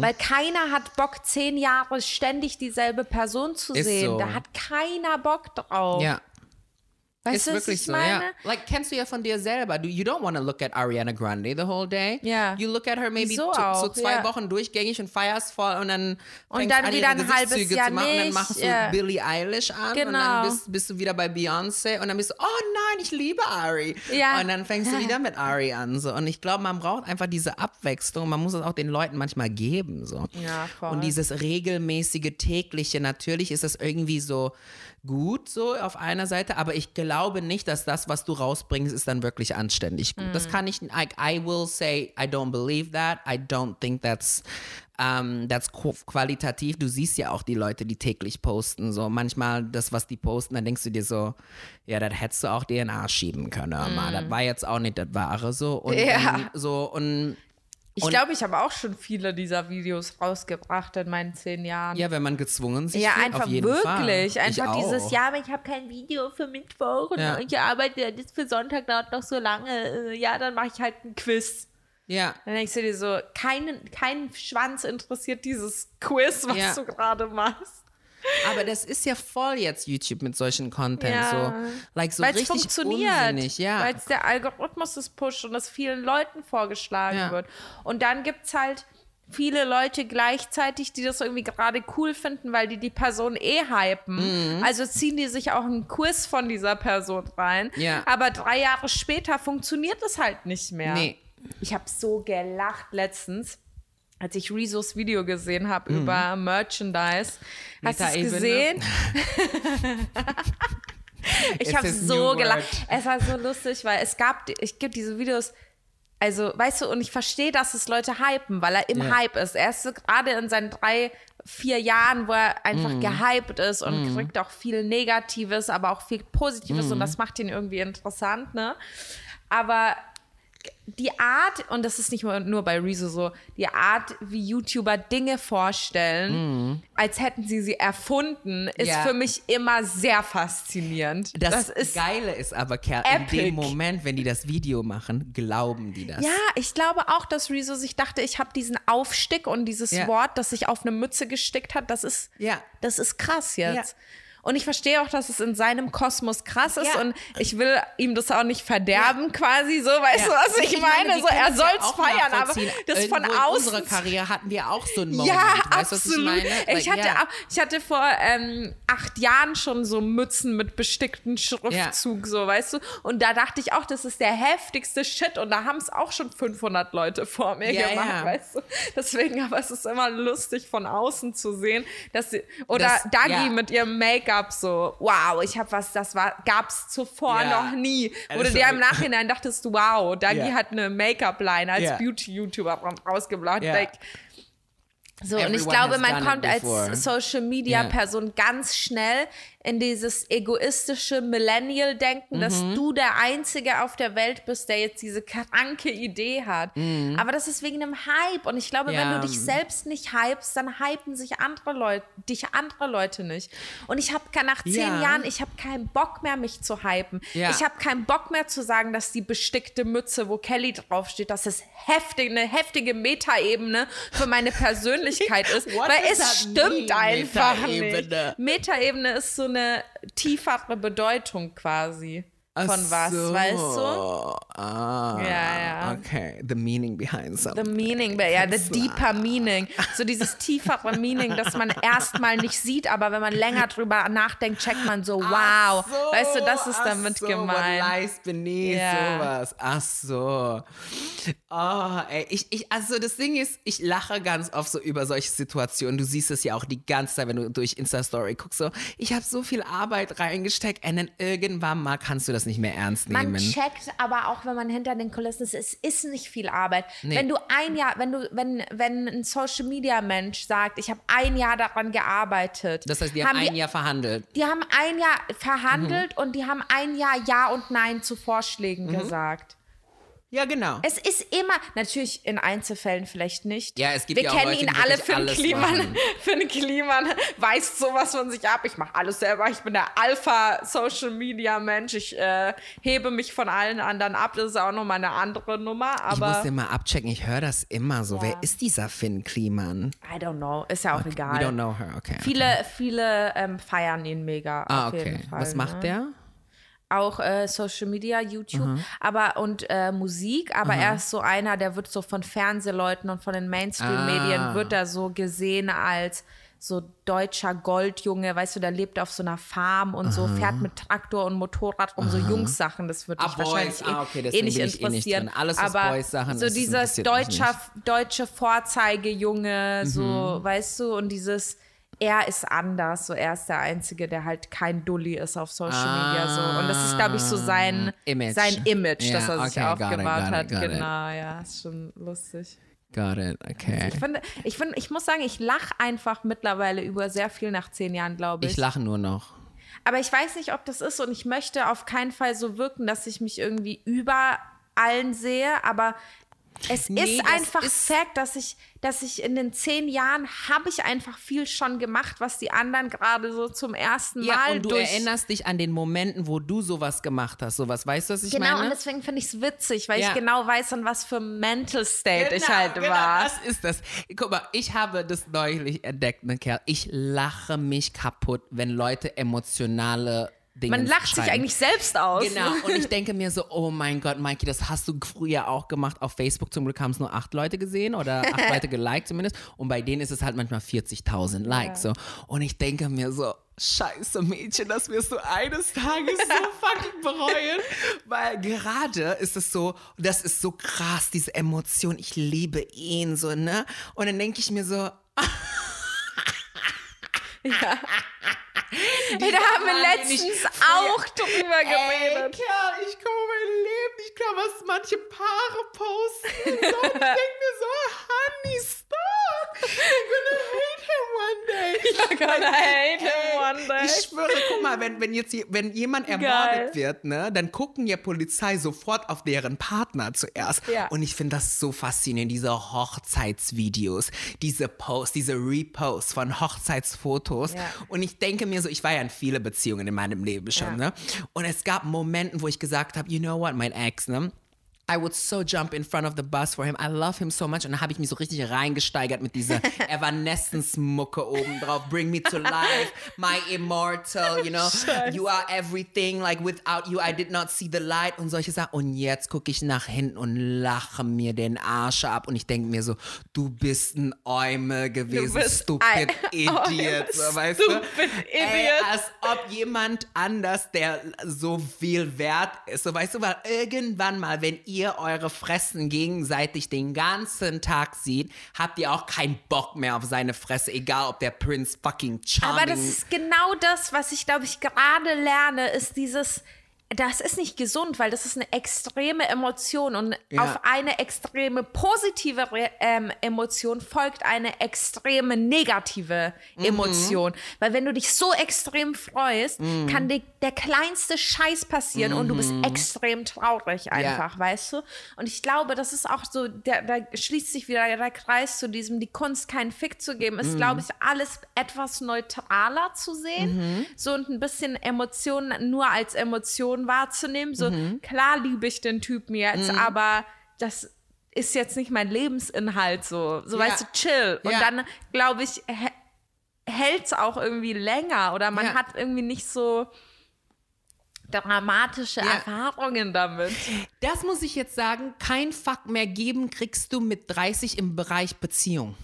weil keiner hat Bock, zehn Jahre ständig dieselbe Person zu Ist sehen. so. Da hat keiner Bock drauf. Ja, weißt ist du, was wirklich ich so, meine? ja. Like, kennst du ja von dir selber. Du, you don't want to look at Ariana Grande the whole day. Ja. You look at her maybe So so, zwei ja. Wochen durchgängig und feierst voll und dann Und dann an, wieder ein halbes Jahr zu machen und dann nicht, machst du ja. Billie Eilish an und Genau. dann bist, bist du wieder bei Beyoncé und dann bist du, oh nein, ich liebe Ari. Ja. Und dann fängst du wieder mit Ari an. So. Und ich glaube, man braucht einfach diese Abwechslung. Man muss es auch den Leuten manchmal geben. So. Ja, voll. Und dieses regelmäßige, tägliche, natürlich ist das irgendwie so gut so auf einer Seite, aber ich glaube nicht, dass das, was du rausbringst, ist dann wirklich anständig gut. Das kann ich, I, I will say, I don't believe that. I don't think that's, that's qu- qualitativ. Du siehst ja auch die Leute, die täglich posten. So manchmal das, was die posten, dann denkst du dir so, ja, das hättest du auch DNA schieben können. Mal. Das war jetzt auch nicht das Wahre so. Und Ja. so und Ich glaube, ich habe auch schon viele dieser Videos rausgebracht in meinen zehn Jahren. ja, wenn man gezwungen sich Ja, fühlt, einfach auf jeden wirklich. Fall. Einfach ich dieses, auch. ja, aber ich habe kein Video für Mittwoch und Ja. ich arbeite das für Sonntag dauert noch so lange. Äh, Ja, dann mache ich halt ein Quiz. Ja, Dann denkst du dir so, keinen kein Schwanz interessiert dieses Quiz, was Ja. du gerade machst. Aber das ist ja voll jetzt YouTube mit solchen Content. Ja. So, like so Weil es richtig funktioniert, unsinnig. Ja. weil es der Algorithmus es pusht und es vielen Leuten vorgeschlagen Ja. wird. Und dann gibt es halt viele Leute gleichzeitig, die das irgendwie gerade cool finden, weil die die Person eh hypen. Mhm. Also ziehen die sich auch einen Quiz von dieser Person rein. Ja. Aber drei Jahre später funktioniert es halt nicht mehr. Nee. Ich habe so gelacht letztens, als ich Rezos Video gesehen habe Mhm. über Merchandise. Hast du es gesehen? ich habe so gelacht. Es war so lustig, weil es gab, ich gibt diese Videos, also weißt du, und ich verstehe, dass es Leute hypen, weil er im Ja. Hype ist. Er ist so gerade in seinen drei, vier Jahren, wo er einfach Mhm. gehypt ist und kriegt auch viel Negatives, aber auch viel Positives Mhm. und das macht ihn irgendwie interessant, ne? Aber die Art, und das ist nicht nur, bei Rezo so, die Art, wie YouTuber Dinge vorstellen, als hätten sie sie erfunden, ist. Ja. für mich immer sehr faszinierend. Das, ist Geile ist aber, Kerl, in dem Moment, wenn die das Video machen, glauben die das. Ja, ich glaube auch, dass Rezo sich dachte, ich habe diesen Aufstick und dieses Ja. Wort, das sich auf eine Mütze gestickt hat, das ist, Ja. das ist krass jetzt. Ja. Und ich verstehe auch, dass es in seinem Kosmos krass ist Ja. und ich will ihm das auch nicht verderben quasi so, weißt Ja. du, was ich, meine? wir So, er es ja soll's feiern, aber das von Irgendwo außen In unserer Karriere hatten wir auch so einen Moment. Ja, weißt, absolut. ich meine? Ich, hatte, ja. ich hatte vor ähm, acht Jahren schon so Mützen mit bestickten Schriftzug, so, weißt du? Und da dachte ich auch, das ist der heftigste Shit. Und da haben es auch schon 500 Leute vor mir Ja, gemacht, ja. weißt du? Deswegen, aber es ist immer lustig von außen zu sehen, dass sie, oder Das- Dagi ja. mit ihrem Make-up so, wow, ich habe was, das war, gab's zuvor Ja. noch nie. Wo du dir im Nachhinein dachtest, wow, Dagi Ja. hat eine Make-up-Line als Ja. Beauty-YouTuber rausgebracht. Like, so, und ich Everyone glaube, man kommt als Social Media. Person ganz schnell in dieses egoistische Millennial-Denken, dass Mhm. du der Einzige auf der Welt bist, der jetzt diese kranke Idee hat. Mhm. Aber das ist wegen einem Hype. Und ich glaube, wenn Ja. du dich selbst nicht hypst, dann hypen sich andere Leute, dich andere Leute nicht. Und ich habe nach zehn Ja. Jahren, ich habe keinen Bock mehr, mich zu hypen. Ja. Ich habe keinen Bock mehr zu sagen, dass die bestickte Mütze, wo Kelly draufsteht, dass es heftig, eine heftige Metaebene für meine Persönlichkeit ist. What weil es stimmt mean, einfach Metaebene? nicht. Metaebene ist so eine tiefere Bedeutung quasi von Ach was, so. weißt du? Ah, Ja, ja. Okay, the meaning behind The something. meaning, ja, the deeper meaning. So dieses tiefere Meaning, das man erstmal nicht sieht, aber wenn man länger drüber nachdenkt, checkt man so, wow. So, weißt du, das ist damit so, gemeint. What lies beneath Ja. sowas. Ach so. Oh, ey, ich, ich, also das Ding ist, ich lache ganz oft so über solche Situationen. Du siehst es ja auch die ganze Zeit, wenn du durch Insta-Story guckst. So, ich habe so viel Arbeit reingesteckt und dann irgendwann mal kannst du das nicht mehr ernst nehmen. Man checkt aber auch, wenn man hinter den Kulissen ist, es ist nicht viel Arbeit. Nee. Wenn du ein Jahr, wenn du, wenn, wenn ein Social Media Mensch sagt, ich habe ein Jahr daran gearbeitet. das heißt, die haben, die, ein Jahr verhandelt. Die haben ein Jahr verhandelt Mhm. und die haben ein Jahr Ja und Nein zu Vorschlägen Mhm. gesagt. Ja, genau. Es ist immer, natürlich in Einzelfällen vielleicht nicht. Ja, es gibt Wir ja auch kennen Leute, ihn alle, Finn alles Kliman. machen. Finn Kliman weist sowas von sich ab. Ich mache alles selber. Ich bin der Alpha-Social-Media-Mensch. Ich äh, hebe mich von allen anderen ab. Das ist auch nochmal eine andere Nummer. Ich muss Aber den mal abchecken. Ich höre das immer so. Ja. Wer ist dieser Finn Kliman? I don't know. Ist ja auch We egal. don't know her. Okay. Viele, viele ähm, feiern ihn mega. Ah, okay. Was macht ne? der? Auch äh, Social Media, YouTube, aber und äh, Musik, aber er ist so einer, der wird so von Fernsehleuten und von den Mainstream-Medien Ah. wird er so gesehen als so deutscher Goldjunge, weißt du, der lebt auf so einer Farm und so, fährt mit Traktor und Motorrad rum, so Jungssachen, das wird Ah, dich wahrscheinlich. Ah, eh, okay, eh nicht eh nicht interessieren. drin. Alles, aber Boys-Sachen so dieses mich deutscher, deutsche Vorzeigejunge, so, Mhm. weißt du, und dieses er ist anders, so er ist der Einzige, der halt kein Dulli ist auf Social Media so und das ist glaube ich so sein Ah, Image. sein Image, Ja, das er sich okay, it, aufgebaut it, hat, it. genau, ja, ist schon lustig. Got it. Okay. Ich finde, ich finde, ich muss sagen, ich lache einfach mittlerweile über sehr viel nach zehn Jahren, glaube ich. Ich lache nur noch. Aber ich weiß nicht, ob das ist und ich möchte auf keinen Fall so wirken, dass ich mich irgendwie über allen sehe, aber Es Nee, ist einfach ist- Fact, dass ich, dass ich in den zehn Jahren habe ich einfach viel schon gemacht, was die anderen gerade so zum ersten Ja, Mal und du erinnerst dich an den Momenten, wo du sowas gemacht hast. Sowas, weißt du, was ich Genau, meine? und deswegen finde ich es witzig, weil Ja. ich genau weiß, an was für Mental State ich halt genau, war. Das ist das. Guck mal, ich habe das neulich entdeckt, ne Kerl. Ich lache mich kaputt, wenn Leute emotionale Dinge Man lacht sich schreiben. eigentlich selbst aus. Genau, und ich denke mir so, oh mein Gott, Mikey, das hast du früher auch gemacht auf Facebook. Zum Glück haben es nur acht Leute gesehen oder acht Leute geliked zumindest. Und bei denen ist es halt manchmal 40.000 Likes. So. Und ich denke mir so, scheiße Mädchen, das wirst du eines Tages so fucking bereuen. Weil gerade ist es so, das ist so krass, diese Emotion, ich liebe ihn so, ne? Und dann denke ich mir so, Hey, da haben wir letztens auch drüber Ey, geredet. Kerl, ich komme mein Leben nicht klar, was manche Paare posten. Und ich denke mir so, honey, stop. You're gonna hate him one day. You're gonna hate him one day. Ich schwöre, guck mal, wenn, wenn jetzt je- wenn jemand ermordet Geil. wird, ne, dann gucken ja Polizei sofort auf deren Partner zuerst. Ja. Und ich finde das so faszinierend, diese Hochzeitsvideos, diese Posts, diese Reposts von Hochzeitsfotos. Ja. Und ich denke mir so, ich war ja in viele Beziehungen in meinem Leben schon, Ja. ne? Und es gab Momente, wo ich gesagt habe, you know what, mein Ex, ne? I would so jump in front of the bus for him. I love him so much. Und dann habe ich mich so richtig reingesteigert mit dieser Evanescence-Mucke oben drauf. Bring me to life, my immortal, you know. You are everything. Like without you, I did not see the light und solche Sachen. Und jetzt gucke ich nach hinten und lache mir den Arsch ab. Und ich denke mir so, du bist ein Eumel gewesen, stupid Idiot. So, weißt du? stupid Ey, Idiot. als ob jemand anders, der so viel wert ist. So, weißt du, weil irgendwann mal, wenn ihr eure Fressen gegenseitig den ganzen Tag seht, habt ihr auch keinen Bock mehr auf seine Fresse, egal ob der Prince fucking charming Aber das ist genau das, was ich, glaube ich, gerade lerne, ist dieses, das ist nicht gesund, weil das ist eine extreme Emotion und Ja. auf eine extreme positive ähm, Emotion folgt eine extreme negative Mhm. Emotion. Weil wenn du dich so extrem freust, Mhm. kann dir der kleinste Scheiß passieren und du bist extrem traurig einfach, weißt du? Und ich glaube, das ist auch so, der, da schließt sich wieder der Kreis zu diesem, die Kunst keinen Fick zu geben, ist, glaube ich, alles etwas neutraler zu sehen. So und ein bisschen Emotionen nur als Emotion wahrzunehmen. So, klar liebe ich den Typen jetzt, aber das ist jetzt nicht mein Lebensinhalt so. So, Ja. weißt du, chill. Und Ja. dann, glaube ich, hält es auch irgendwie länger oder man Ja. hat irgendwie nicht so dramatische Ja. Erfahrungen damit. Das muss ich jetzt sagen, kein Fuck mehr geben kriegst du mit 30 im Bereich Beziehung.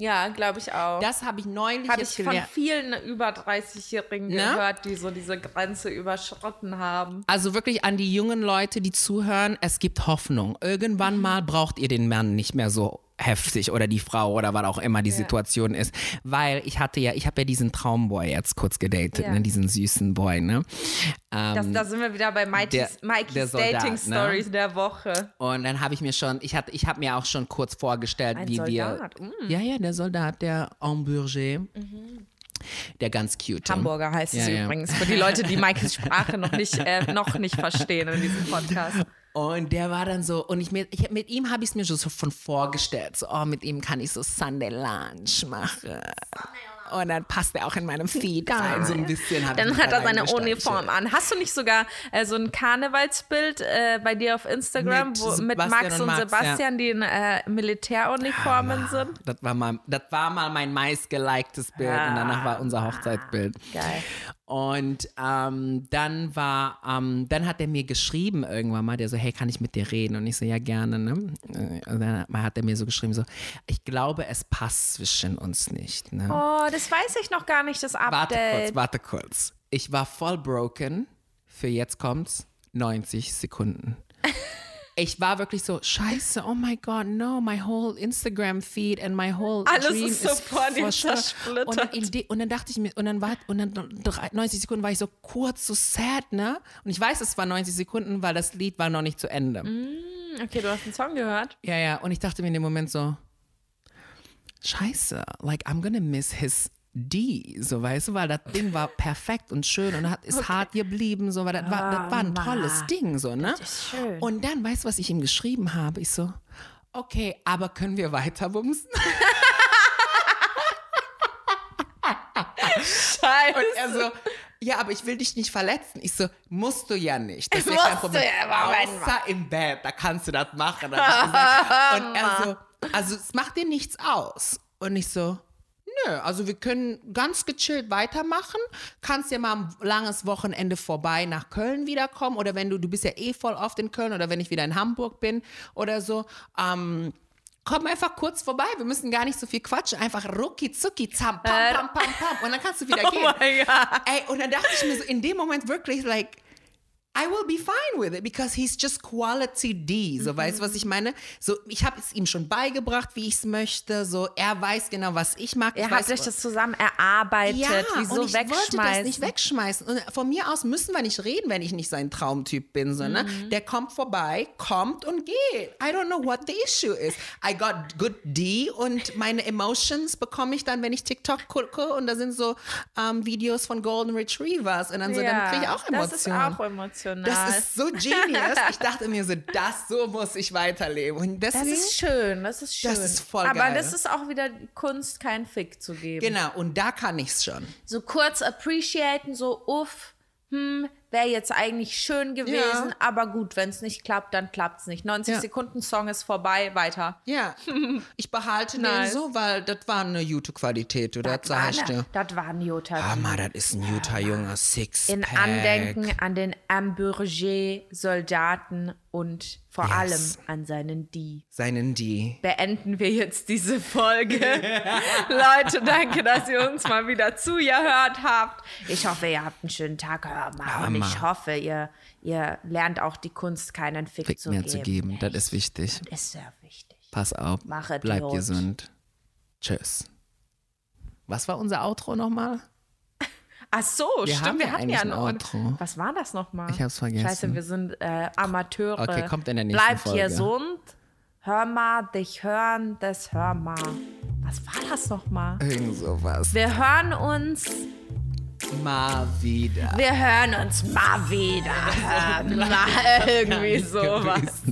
Ja, glaube ich auch. Das habe ich neulich habe ich jetzt von gelernt. vielen über 30-Jährigen Ne? gehört, die so diese Grenze überschritten haben. Also wirklich an die jungen Leute, die zuhören, es gibt Hoffnung. Irgendwann Mhm. mal braucht ihr den Mann nicht mehr so heftig oder die Frau oder was auch immer die Situation ist. Weil ich hatte ja, ich habe ja diesen Traumboy jetzt kurz gedatet, Ja. ne, diesen süßen Boy, ne? Das, da sind wir wieder bei Mikey's, der- der Mikey's Soldat, Dating ne? Stories der Woche. Und dann habe ich mir schon, ich hatte, ich habe mir auch schon kurz vorgestellt, Ein wie Soldat, wir. mm. Ja, ja, der Soldat, der Hamburger. Der ganz cute. Hamburger heißt es Ja, ja. übrigens. Für die Leute, die Mikey's Sprache noch nicht, äh, noch nicht verstehen in diesem Podcast. Und der war dann so, und ich, mir, ich mit ihm habe ich es mir schon so von vorgestellt, so, oh, mit ihm kann ich so Sunday Lunch machen. Und dann passt er auch in meinem Feed rein, so ein bisschen. Dann hat er seine. Uniform an. Hast du nicht sogar äh, so ein Karnevalsbild äh, bei dir auf Instagram, Mit wo, mit Max und Max, Sebastian, die in äh, Militäruniformen sind? Das war, mal, das war mal mein meistgeliktes Bild und danach war unser Hochzeitsbild. Geil. Und ähm, dann war, ähm, dann hat er mir geschrieben irgendwann mal, der so, hey, kann ich mit dir reden? Und ich so, ja, gerne, ne? Äh, Und dann hat er mir so geschrieben, so, ich glaube, es passt zwischen uns nicht, ne? Oh, das weiß ich noch gar nicht, das Warte Update. kurz, warte kurz. Ich war voll broken für jetzt kommt's 90 Sekunden. Ich war wirklich so, scheiße, oh my God, no, my whole Instagram feed and my whole Alles dream ist so vor dir verschwunden. zersplittert. Und dann, und dann dachte ich mir, und dann war, und dann drei- 90 Sekunden war ich so kurz so sad, ne? Und ich weiß, es war 90 Sekunden, weil das Lied war noch nicht zu Ende. Okay, du hast einen Song gehört. Ja, ja, und ich dachte mir in dem Moment so, scheiße, like I'm gonna miss his D, so weißt du, weil das Ding war perfekt und schön und hat, ist hart geblieben, so, weil das war, das war ein tolles Ding, so, ne? schön. Und dann, weißt du, was ich ihm geschrieben habe? Ich so, okay, aber können wir weiter bumsen? Scheiße. Und er so, ja, aber ich will dich nicht verletzen. Ich so, musst du ja nicht. Das ist kein du Problem. ja, Moment Außer im Bett, da kannst du das machen. Und er so, also es macht dir nichts aus. Und ich so, nö, also wir können ganz gechillt weitermachen. Kannst ja mal ein langes Wochenende vorbei nach Köln wiederkommen. Oder wenn du, du bist ja eh voll oft in Köln oder wenn ich wieder in Hamburg bin oder so. Ähm, Komm einfach kurz vorbei, wir müssen gar nicht so viel quatschen, einfach rucki zucki zam, pam, pam, pam, pam und dann kannst du wieder Oh gehen. mein Gott. Ey, und dann dachte ich mir so in dem Moment wirklich, like, I will be fine with it because he's just quality D. So, weißt du, was ich meine? So, ich habe es ihm schon beigebracht, wie ich es möchte. So, er weiß genau, was ich mag. Ihr ich habt weiß, euch das zusammen erarbeitet. ja, Wieso und ich wollte das nicht wegschmeißen. Und von mir aus müssen wir nicht reden, wenn ich nicht sein Traumtyp bin, sondern Mhm. der kommt vorbei, kommt und geht. I don't know what the issue is. I got good D und meine Emotions bekomme ich dann, wenn ich TikTok gucke und da sind so ähm, Videos von Golden Retrievers und dann so, dann kriege ich auch Emotionen. Das ist auch emotional. Das ist so genius. Ich dachte mir so, das so muss ich weiterleben. Und Das deswegen, ist schön, das ist schön. Das ist voll Aber geil. das ist auch wieder Kunst, keinen Fick zu geben. genau, und da kann ich es schon. So kurz appreciaten, so uff, hm, wäre jetzt eigentlich schön gewesen, Ja. aber gut, wenn es nicht klappt, dann klappt es nicht. 90 Ja. Sekunden Song ist vorbei, weiter. Ja, ich behalte Nice. den so, weil das war eine gute Qualität, oder? Das ich dir. Das war ein Jota. Hammer, das ist ein guter Junge, Six In Andenken an den Amberger-Soldaten und vor Yes. allem an seinen Die. Seinen die. beenden wir jetzt diese Folge. Leute, danke, dass ihr uns mal wieder zugehört habt. Ich hoffe, ihr habt einen schönen Tag. Hör mal. Und ich hoffe, ihr, ihr lernt auch die Kunst, keinen Fick, Fick zu mehr geben. zu geben, das ist wichtig. Ist sehr wichtig. Pass auf, Machet bleib Jod. gesund. Tschüss. Was war unser Outro nochmal? Ach so, Wir stimmt, wir hatten ja ein. Outro. Was war das nochmal? Ich hab's vergessen. Scheiße, wir sind äh, Amateure. Okay, kommt in der nächsten Bleib Folge. gesund. Hör mal, dich hören, das hör mal. Was war das nochmal? Irgend sowas. Wir hören uns. Mal wieder. Wir hören uns mal wieder. mal irgendwie sowas.